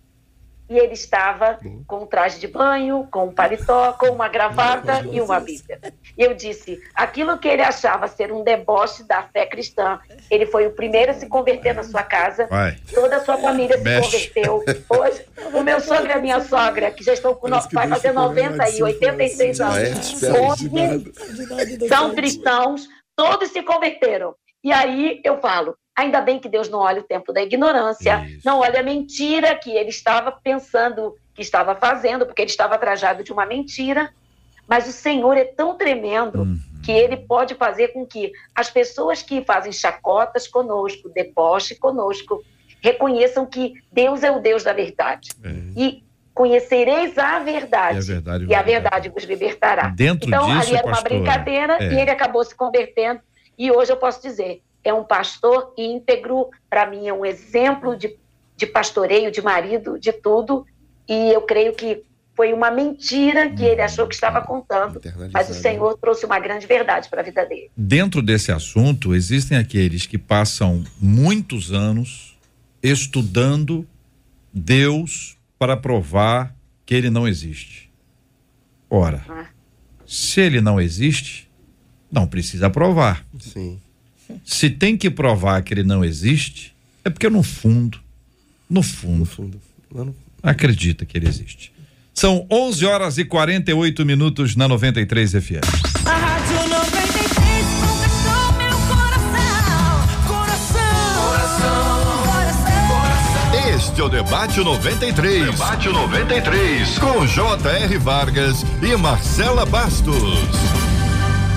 E ele estava com um traje de banho, com um paletó, com uma gravata e uma Bíblia. E eu disse: aquilo que ele achava ser um deboche da fé cristã, ele foi o primeiro a se converter na sua casa. Vai. Toda a sua família se Mexe. converteu. Hoje, o meu sogro e a minha sogra, que já estão com no... Parece que vai Deus fazer ficou 90 olhando e assim, 86 falando assim, anos. "Ah, é? Hoje, são cristãos, todos se converteram. E aí eu falo, ainda bem que Deus não olha o tempo da ignorância, Isso. não olha a mentira que ele estava pensando que estava fazendo, porque ele estava trajado de uma mentira. Mas o Senhor é tão tremendo que ele pode fazer com que as pessoas que fazem chacotas conosco, deboche conosco, reconheçam que Deus é o Deus da verdade. E conhecereis a verdade. E a verdade e a verdade vos libertará. Dentro então, disso, ali era uma brincadeira é. e ele acabou se convertendo. E hoje eu posso dizer, é um pastor íntegro, para mim é um exemplo de, de pastoreio, de marido, de tudo. E eu creio que foi uma mentira que ele achou que estava contando, mas o Senhor trouxe uma grande verdade para a vida dele. Dentro desse assunto, existem aqueles que passam muitos anos estudando Deus para provar que ele não existe. Ora, Ah. se ele não existe, não precisa provar. Sim. Se tem que provar que ele não existe, é porque no fundo, no fundo, fundo. Lá no- acredita que ele existe. São 11 horas e 48 minutos na 93 FM. A Rádio 93 conquistou meu coração. Coração. Coração. Este é o Debate 93. Debate 93. Com J.R. Vargas e Marcela Bastos.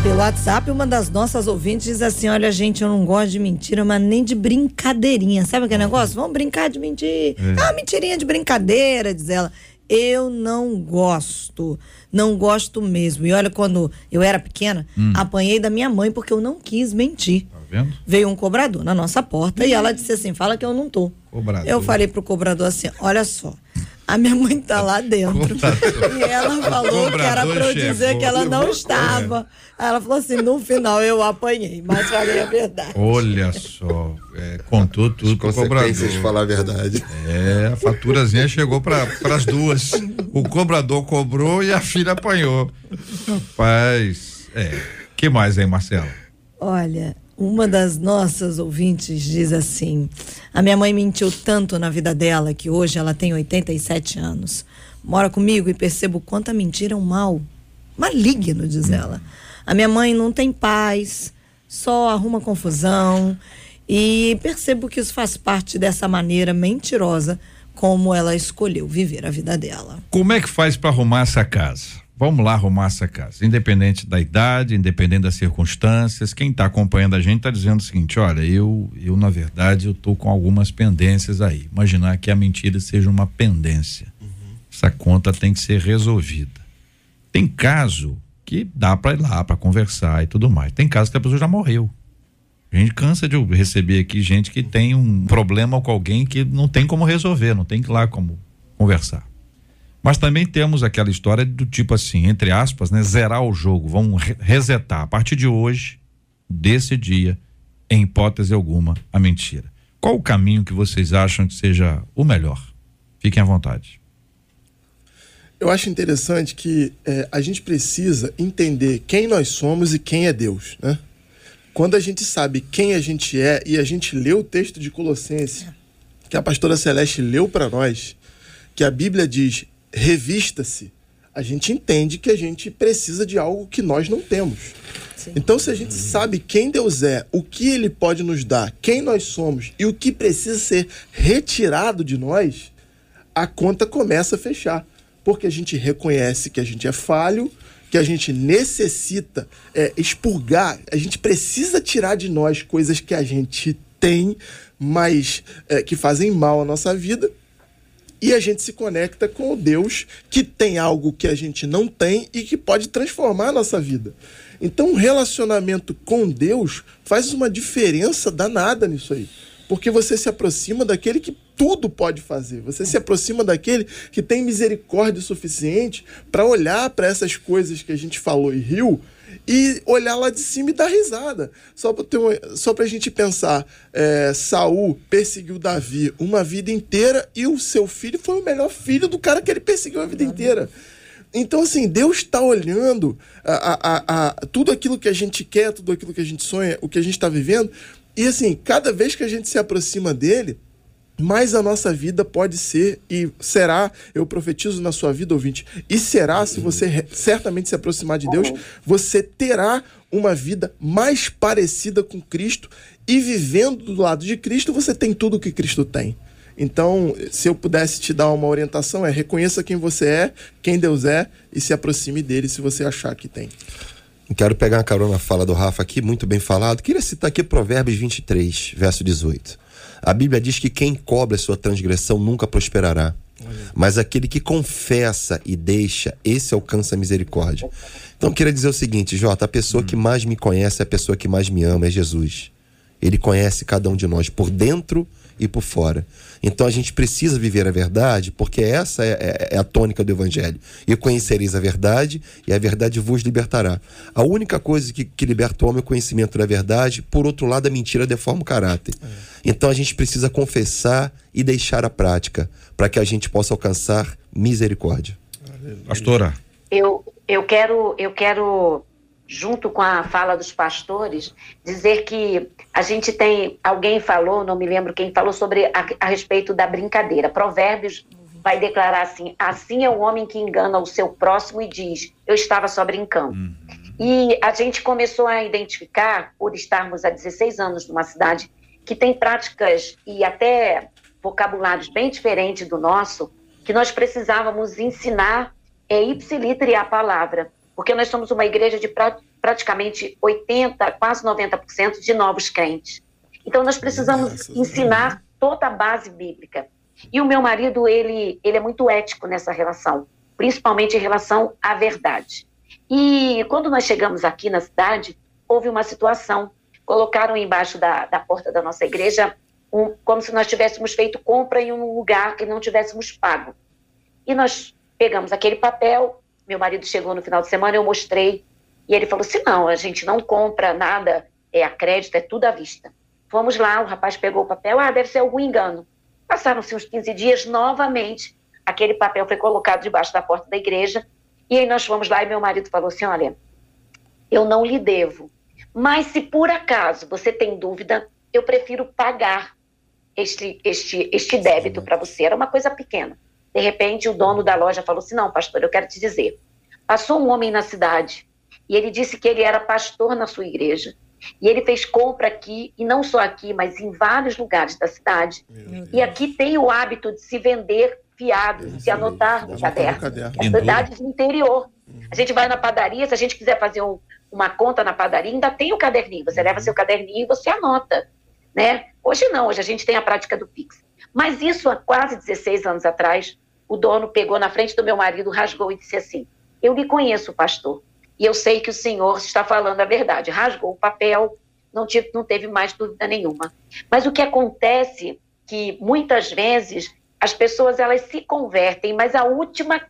Pelo WhatsApp, uma das nossas ouvintes diz assim: Olha, gente, eu não gosto de mentira, mas nem de brincadeirinha. Sabe aquele negócio? Vamos brincar de mentir. Ah, uma mentirinha de brincadeira, diz ela. Eu não gosto. Não gosto mesmo. E olha, quando eu era pequena, apanhei da minha mãe porque eu não quis mentir. Tá vendo? Veio um cobrador na nossa porta e ela disse assim: fala que eu não tô. Cobrador. Eu falei pro cobrador assim: olha só. A minha mãe tá lá dentro. E ela falou que era pra eu dizer chegou. que ela não estava. Aí Ela falou assim: no final eu apanhei, mas falei a verdade. Olha só, é, contou tudo pro Consequências de cobrador. falar a verdade. É, a faturazinha chegou para as duas. O cobrador cobrou e a filha apanhou. Rapaz, é. que mais aí, Marcelo? Olha, uma das nossas ouvintes diz assim: a minha mãe mentiu tanto na vida dela que hoje ela tem 87 anos. Mora comigo e percebo quanto a mentira é um mal maligno, diz ela. A minha mãe não tem paz, só arruma confusão e percebo que isso faz parte dessa maneira mentirosa como ela escolheu viver a vida dela. Como é que faz para arrumar essa casa? Vamos lá arrumar essa casa. Independente da idade, independente das circunstâncias, quem está acompanhando a gente está dizendo o seguinte: olha, eu, eu na verdade, eu tô com algumas pendências aí. Imaginar que a mentira seja uma pendência. Essa conta tem que ser resolvida. Tem caso que dá para ir lá para conversar e tudo mais. Tem caso que a pessoa já morreu. A gente cansa de receber aqui gente que tem um problema com alguém que não tem como resolver, não tem lá como conversar. Mas também temos aquela história do tipo assim, entre aspas, né, zerar o jogo, vamos re- resetar a partir de hoje, desse dia, em hipótese alguma, a mentira. Qual o caminho que vocês acham que seja o melhor? Fiquem à vontade. Eu acho interessante que é, a gente precisa entender quem nós somos e quem é Deus, né? Quando a gente sabe quem a gente é e a gente lê o texto de Colossenses, que a pastora Celeste leu para nós, que a Bíblia diz: revista-se, a gente entende que a gente precisa de algo que nós não temos. Então, se a gente sabe quem Deus é, o que Ele pode nos dar, quem nós somos e o que precisa ser retirado de nós, a conta começa a fechar. Porque a gente reconhece que a gente é falho, que a gente necessita é, expurgar, a gente precisa tirar de nós coisas que a gente tem, mas é, que fazem mal à nossa vida. E a gente se conecta com o Deus que tem algo que a gente não tem e que pode transformar a nossa vida. Então, o relacionamento com Deus faz uma diferença danada nisso aí. Porque você se aproxima daquele que tudo pode fazer. Você se aproxima daquele que tem misericórdia suficiente para olhar para essas coisas que a gente falou e riu e olhar lá de cima e dar risada. Só para um, só a gente pensar, é, Saul perseguiu Davi uma vida inteira e o seu filho foi o melhor filho do cara que ele perseguiu a vida inteira. Então, assim, Deus está olhando a, a, a- tudo aquilo que a gente quer, tudo aquilo que a gente sonha, o que a gente está vivendo. E, assim, cada vez que a gente se aproxima dele, mais a nossa vida pode ser e será, eu profetizo na sua vida, ouvinte, e será, se você certamente se aproximar de Deus, você terá uma vida mais parecida com Cristo e vivendo do lado de Cristo, você tem tudo que Cristo tem. Então, se eu pudesse te dar uma orientação, é reconheça quem você é, quem Deus é e se aproxime dele se você achar que tem. Quero pegar uma carona na fala do Rafa aqui, muito bem falado. Queria citar aqui Provérbios 23, verso 18. A Bíblia diz que quem cobre a sua transgressão nunca prosperará. Mas aquele que confessa e deixa, esse alcança a misericórdia. Então eu queria dizer o seguinte, Jota, a pessoa que mais me conhece, é a pessoa que mais me ama, é Jesus. Ele conhece cada um de nós por dentro por fora. Então a gente precisa viver a verdade, porque essa é, é- é a tônica do Evangelho. E conhecereis a verdade, e a verdade vos libertará. A única coisa que, que liberta o homem é o conhecimento da verdade, por outro lado, a mentira deforma o caráter. Então a gente precisa confessar e deixar a prática, para que a gente possa alcançar misericórdia. Pastora, Eu, eu quero, eu quero junto com a fala dos pastores, dizer que a gente tem, alguém falou, não me lembro quem falou sobre a, a respeito da brincadeira. Provérbios vai declarar assim: assim é o homem que engana o seu próximo e diz, eu estava só brincando. E a gente começou a identificar, por estarmos há 16 anos numa cidade que tem práticas e até vocabulários bem diferentes do nosso, que nós precisávamos ensinar é, ipsiliter a palavra, porque nós somos uma igreja de pra- praticamente 80, quase 90% de novos crentes. Então nós precisamos ensinar toda a base bíblica. E o meu marido, ele, ele é muito ético nessa relação, principalmente em relação à verdade. E quando nós chegamos aqui na cidade, houve uma situação. Colocaram embaixo da, da porta da nossa igreja um- como se nós tivéssemos feito compra em um lugar que não tivéssemos pago. E nós pegamos aquele papel, meu marido chegou no final de semana, eu mostrei, e ele falou assim: não, a gente não compra nada, é a crédito, é tudo à vista. Fomos lá, o rapaz pegou o papel, ah, deve ser algum engano. Passaram-se uns 15 dias, novamente, aquele papel foi colocado debaixo da porta da igreja, e aí nós fomos lá e meu marido falou assim: olha, eu não lhe devo, mas se por acaso você tem dúvida, eu prefiro pagar este, este, este débito para você. Era uma coisa pequena. De repente, o dono da loja falou assim: Não, pastor, eu quero te dizer. Passou um homem na cidade e ele disse que ele era pastor na sua igreja. E ele fez compra aqui, e não só aqui, mas em vários lugares da cidade. E aqui tem o hábito de se vender fiado, de se anotar no caderno. caderno. É cidade do interior. A gente vai na padaria, se a gente quiser fazer um- uma conta na padaria, ainda tem o caderninho. Você leva seu caderninho e você anota. Né? Hoje não, hoje a gente tem a prática do Pix. Mas isso há quase 16 anos atrás, o dono pegou na frente do meu marido, rasgou e disse assim: Eu lhe conheço, pastor, e eu sei que o senhor está falando a verdade. Rasgou o papel, não, tive, não teve mais dúvida nenhuma. Mas o que acontece que muitas vezes as pessoas elas se convertem, mas a última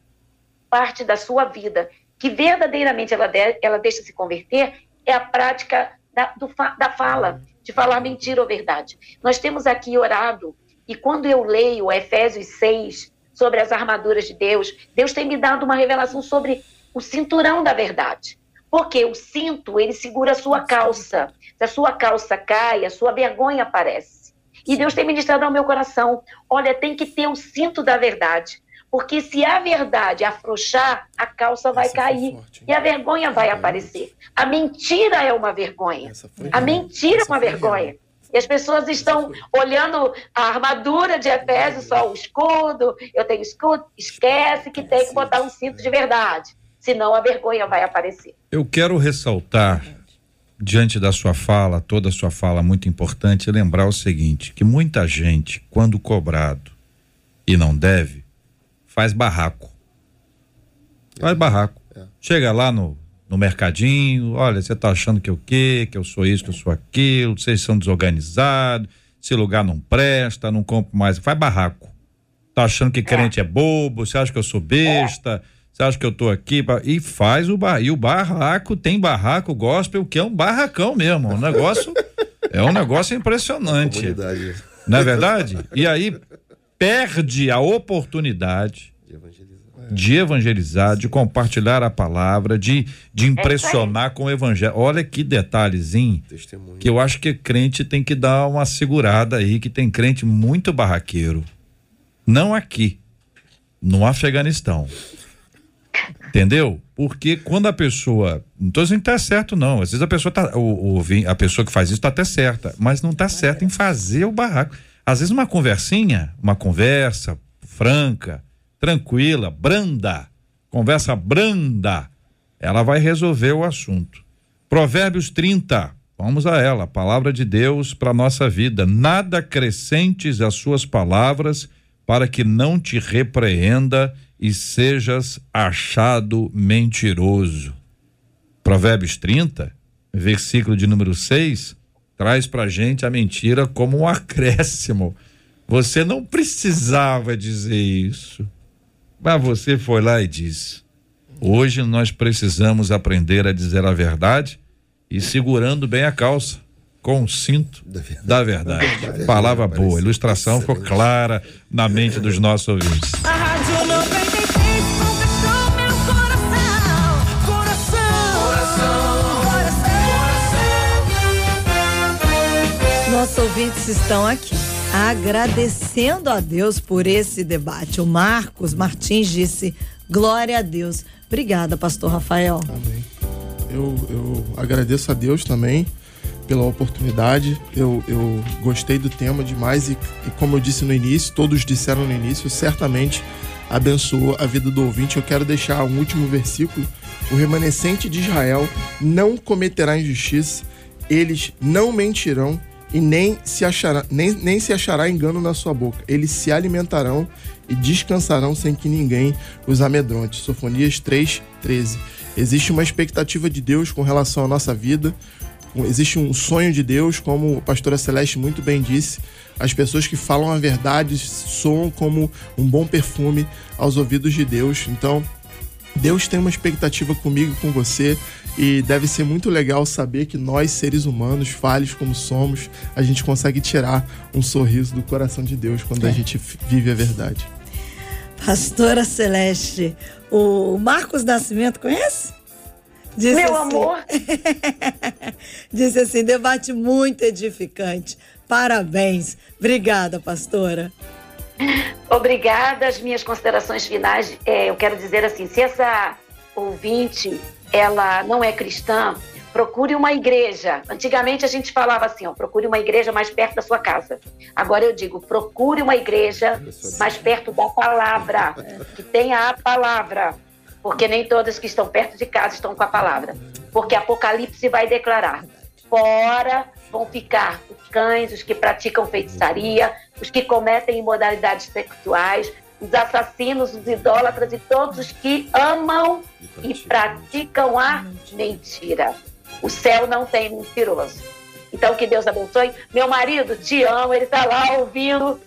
parte da sua vida que verdadeiramente ela, de, ela deixa se converter é a prática da, do da fala, de falar mentira ou verdade. Nós temos aqui orado, e quando eu leio Efésios 6 sobre as armaduras de Deus, Deus tem me dado uma revelação sobre o cinturão da verdade. Porque o cinto, ele segura a sua calça. Se a sua calça cai, a sua vergonha aparece. E Deus tem ministrado ao meu coração: olha, tem que ter o cinto da verdade. Porque se a verdade afrouxar, a calça vai Essa cair forte, e a vergonha vai aparecer. A mentira é uma vergonha. A mentira é uma vergonha. E as pessoas estão olhando a armadura de Efésios, só o escudo, eu tenho escudo, esquece que tem que botar um cinto de verdade, senão a vergonha vai aparecer. Eu quero ressaltar, diante da sua fala, toda a sua fala muito importante, lembrar o seguinte: que muita gente, quando cobrado e não deve, faz barraco. Faz barraco. Chega lá no, no mercadinho, olha, você tá achando que eu quê? Que eu sou isso, que eu sou aquilo, vocês são desorganizados, esse lugar não presta, não compro mais. Faz barraco. Tá achando que crente é bobo, você acha que eu sou besta, você acha que eu tô aqui e faz o bar... e o barraco tem barraco gospel que é um barracão mesmo, um negócio é um negócio impressionante, Comunidade não é verdade? E aí perde a oportunidade de evangelizar. de compartilhar a palavra, de, de impressionar com o evangelho. Olha que detalhezinho Testemunho. que eu acho que crente tem que dar uma segurada aí, que tem crente muito barraqueiro. Não aqui, no Afeganistão. Entendeu? Porque quando a pessoa. Não tô dizendo que tá certo, não. Às vezes a pessoa tá. O, o a pessoa que faz isso tá até certa, mas não tá certa em fazer o barraco. Às vezes uma conversinha, uma conversa franca, tranquila, branda, conversa branda, ela vai resolver o assunto. Provérbios 30. Vamos a ela, palavra de Deus para nossa vida. Nada acrescentes às suas palavras para que não te repreenda e sejas achado mentiroso. Provérbios 30, versículo de número 6, traz pra gente a mentira como um acréscimo. Você não precisava dizer isso, mas você foi lá e disse: hoje nós precisamos aprender a dizer a verdade e segurando bem a calça. Com o cinto da verdade. Da verdade. Da verdade. Palavra Parece boa, ilustração excelente. ficou clara na mente dos nossos ouvintes. A rádio Nossos ouvintes estão aqui agradecendo a Deus por esse debate. O Marcos Martins disse: Glória a Deus. Obrigada, pastor Rafael. Amém. Eu, eu agradeço a Deus também pela oportunidade. Eu, eu gostei do tema demais e, e, como eu disse no início, todos disseram no início, certamente abençoou a vida do ouvinte. Eu quero deixar um último versículo. O remanescente de Israel não cometerá injustiça, eles não mentirão e nem se achará, nem, nem se achará engano na sua boca. Eles se alimentarão e descansarão sem que ninguém os amedronte. Sofonias 3:13. Existe uma expectativa de Deus com relação à nossa vida. Existe um sonho de Deus, como a pastora Celeste muito bem disse. As pessoas que falam a verdade soam como um bom perfume aos ouvidos de Deus. Então, Deus tem uma expectativa comigo e com você. E deve ser muito legal saber que nós, seres humanos, falhos como somos, a gente consegue tirar um sorriso do coração de Deus quando É. a gente vive a verdade. Pastora Celeste, o Marcos Nascimento conhece? Disse Meu assim- amor. Disse assim: debate muito edificante. Parabéns. Obrigada, pastora. Obrigada. As minhas considerações finais, é, eu quero dizer assim, se essa ouvinte, ela não é cristã, procure uma igreja. Antigamente a gente falava assim, ó, procure uma igreja mais perto da sua casa. Agora eu digo, procure uma igreja mais perto da palavra, que tenha a palavra. Porque nem todas que estão perto de casa estão com a palavra. Porque Apocalipse vai declarar: fora vão ficar os cães, os que praticam feitiçaria, os que cometem imoralidades sexuais, os assassinos, os idólatras e todos os que amam e praticam a mentira. O céu não tem mentiroso. Então, que Deus abençoe. Meu marido, te amo, ele está lá ouvindo.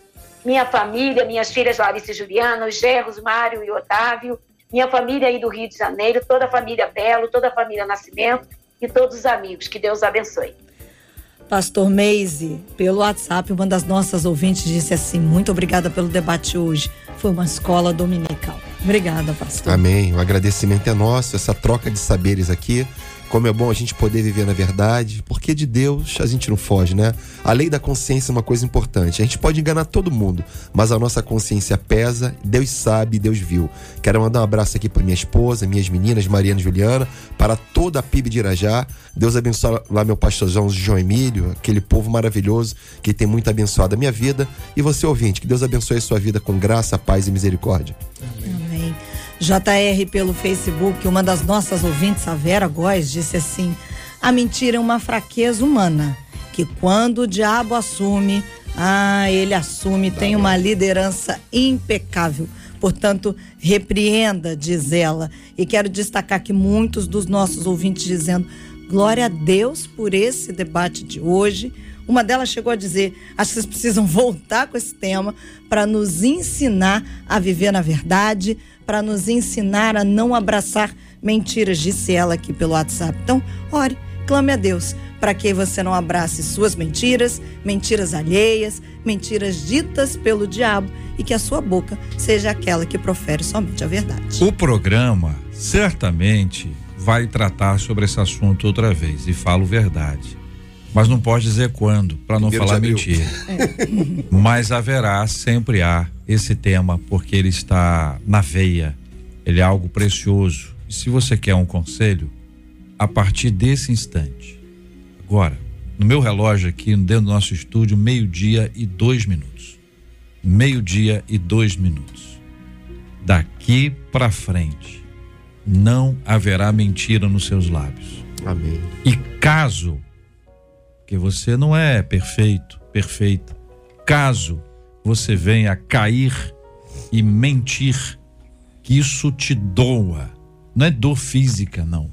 Minha família, minhas filhas Larissa e Juliana, os Gerros, Mário e Otávio, minha família aí do Rio de Janeiro, toda a família Belo, toda a família Nascimento e todos os amigos. Que Deus abençoe. Pastor Meise, pelo WhatsApp, uma das nossas ouvintes disse assim: muito obrigada pelo debate hoje. Foi uma escola dominical. Obrigada, pastor. Amém. O agradecimento é nosso, essa troca de saberes aqui. Como é bom a gente poder viver na verdade, porque de Deus a gente não foge, né? A lei da consciência é uma coisa importante. A gente pode enganar todo mundo, mas a nossa consciência pesa, Deus sabe, Deus viu. Quero mandar um abraço aqui para minha esposa, minhas meninas, Mariana e Juliana, para toda a PIB de Irajá. Deus abençoe lá meu pastorzão João Emílio, aquele povo maravilhoso que tem muito abençoado a minha vida. E você, ouvinte, que Deus abençoe a sua vida com graça, paz e misericórdia. Amém. JR pelo Facebook, uma das nossas ouvintes, a Vera Góes, disse assim: a mentira é uma fraqueza humana, que quando o diabo assume, ah, ele assume, tem uma liderança impecável. Portanto, repreenda, diz ela. E quero destacar que muitos dos nossos ouvintes dizendo: glória a Deus por esse debate de hoje. Uma delas chegou a dizer: acho que vocês precisam voltar com esse tema para nos ensinar a viver na verdade, para nos ensinar a não abraçar mentiras, disse ela aqui pelo WhatsApp. Então, ore, clame a Deus para que você não abrace suas mentiras, mentiras alheias, mentiras ditas pelo diabo e que a sua boca seja aquela que profere somente a verdade. O programa certamente vai tratar sobre esse assunto outra vez e falo verdade. Mas não pode dizer quando, para não falar mentira. Mas haverá, sempre há esse tema, porque ele está na veia. Ele é algo precioso. E se você quer um conselho, a partir desse instante, agora, no meu relógio aqui, dentro do nosso estúdio, meio-dia e dois minutos. Meio-dia e dois minutos. Daqui para frente, não haverá mentira nos seus lábios. Amém. E caso, que você não é perfeito, perfeita, caso você venha cair e mentir, que isso te doa, não é dor física, não,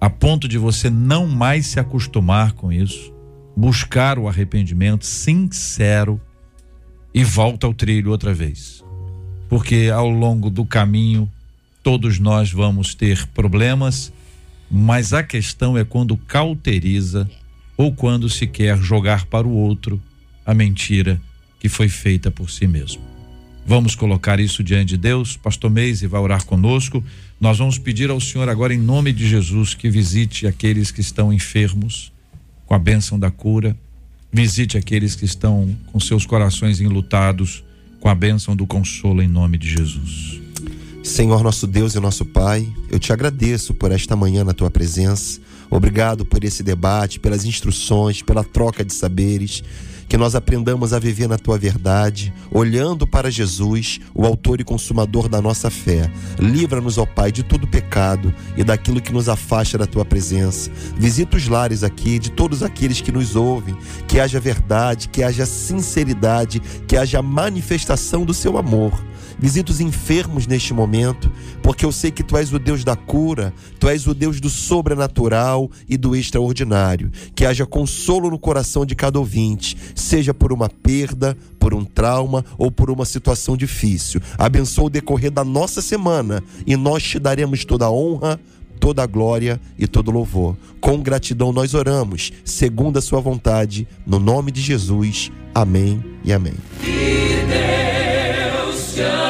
a ponto de você não mais se acostumar com isso, buscar o arrependimento sincero e volta ao trilho outra vez. Porque ao longo do caminho, todos nós vamos ter problemas, mas a questão é quando cauteriza ou quando se quer jogar para o outro a mentira que foi feita por si mesmo. Vamos colocar isso diante de Deus. Pastor Meise vai orar conosco. Nós vamos pedir ao Senhor agora, em nome de Jesus, que visite aqueles que estão enfermos com a bênção da cura, Visite aqueles que estão com seus corações enlutados com a bênção do consolo em nome de Jesus. Senhor nosso Deus e nosso Pai, eu te agradeço por esta manhã na tua presença. Obrigado por esse debate, pelas instruções, pela troca de saberes. Que nós aprendamos a viver na tua verdade, olhando para Jesus, o autor e consumador da nossa fé. Livra-nos, ó Pai, de todo pecado e daquilo que nos afasta da tua presença. Visita os lares aqui de todos aqueles que nos ouvem, que haja verdade, que haja sinceridade, que haja manifestação do seu amor. Visita os enfermos neste momento, porque eu sei que tu és o Deus da cura, tu és o Deus do sobrenatural e do extraordinário. Que haja consolo no coração de cada ouvinte, seja por uma perda, por um trauma ou por uma situação difícil. Abençoa o decorrer da nossa semana e nós te daremos toda a honra, toda a glória e todo louvor. Com gratidão nós oramos, segundo a sua vontade, no nome de Jesus. Amém e amém. Deus te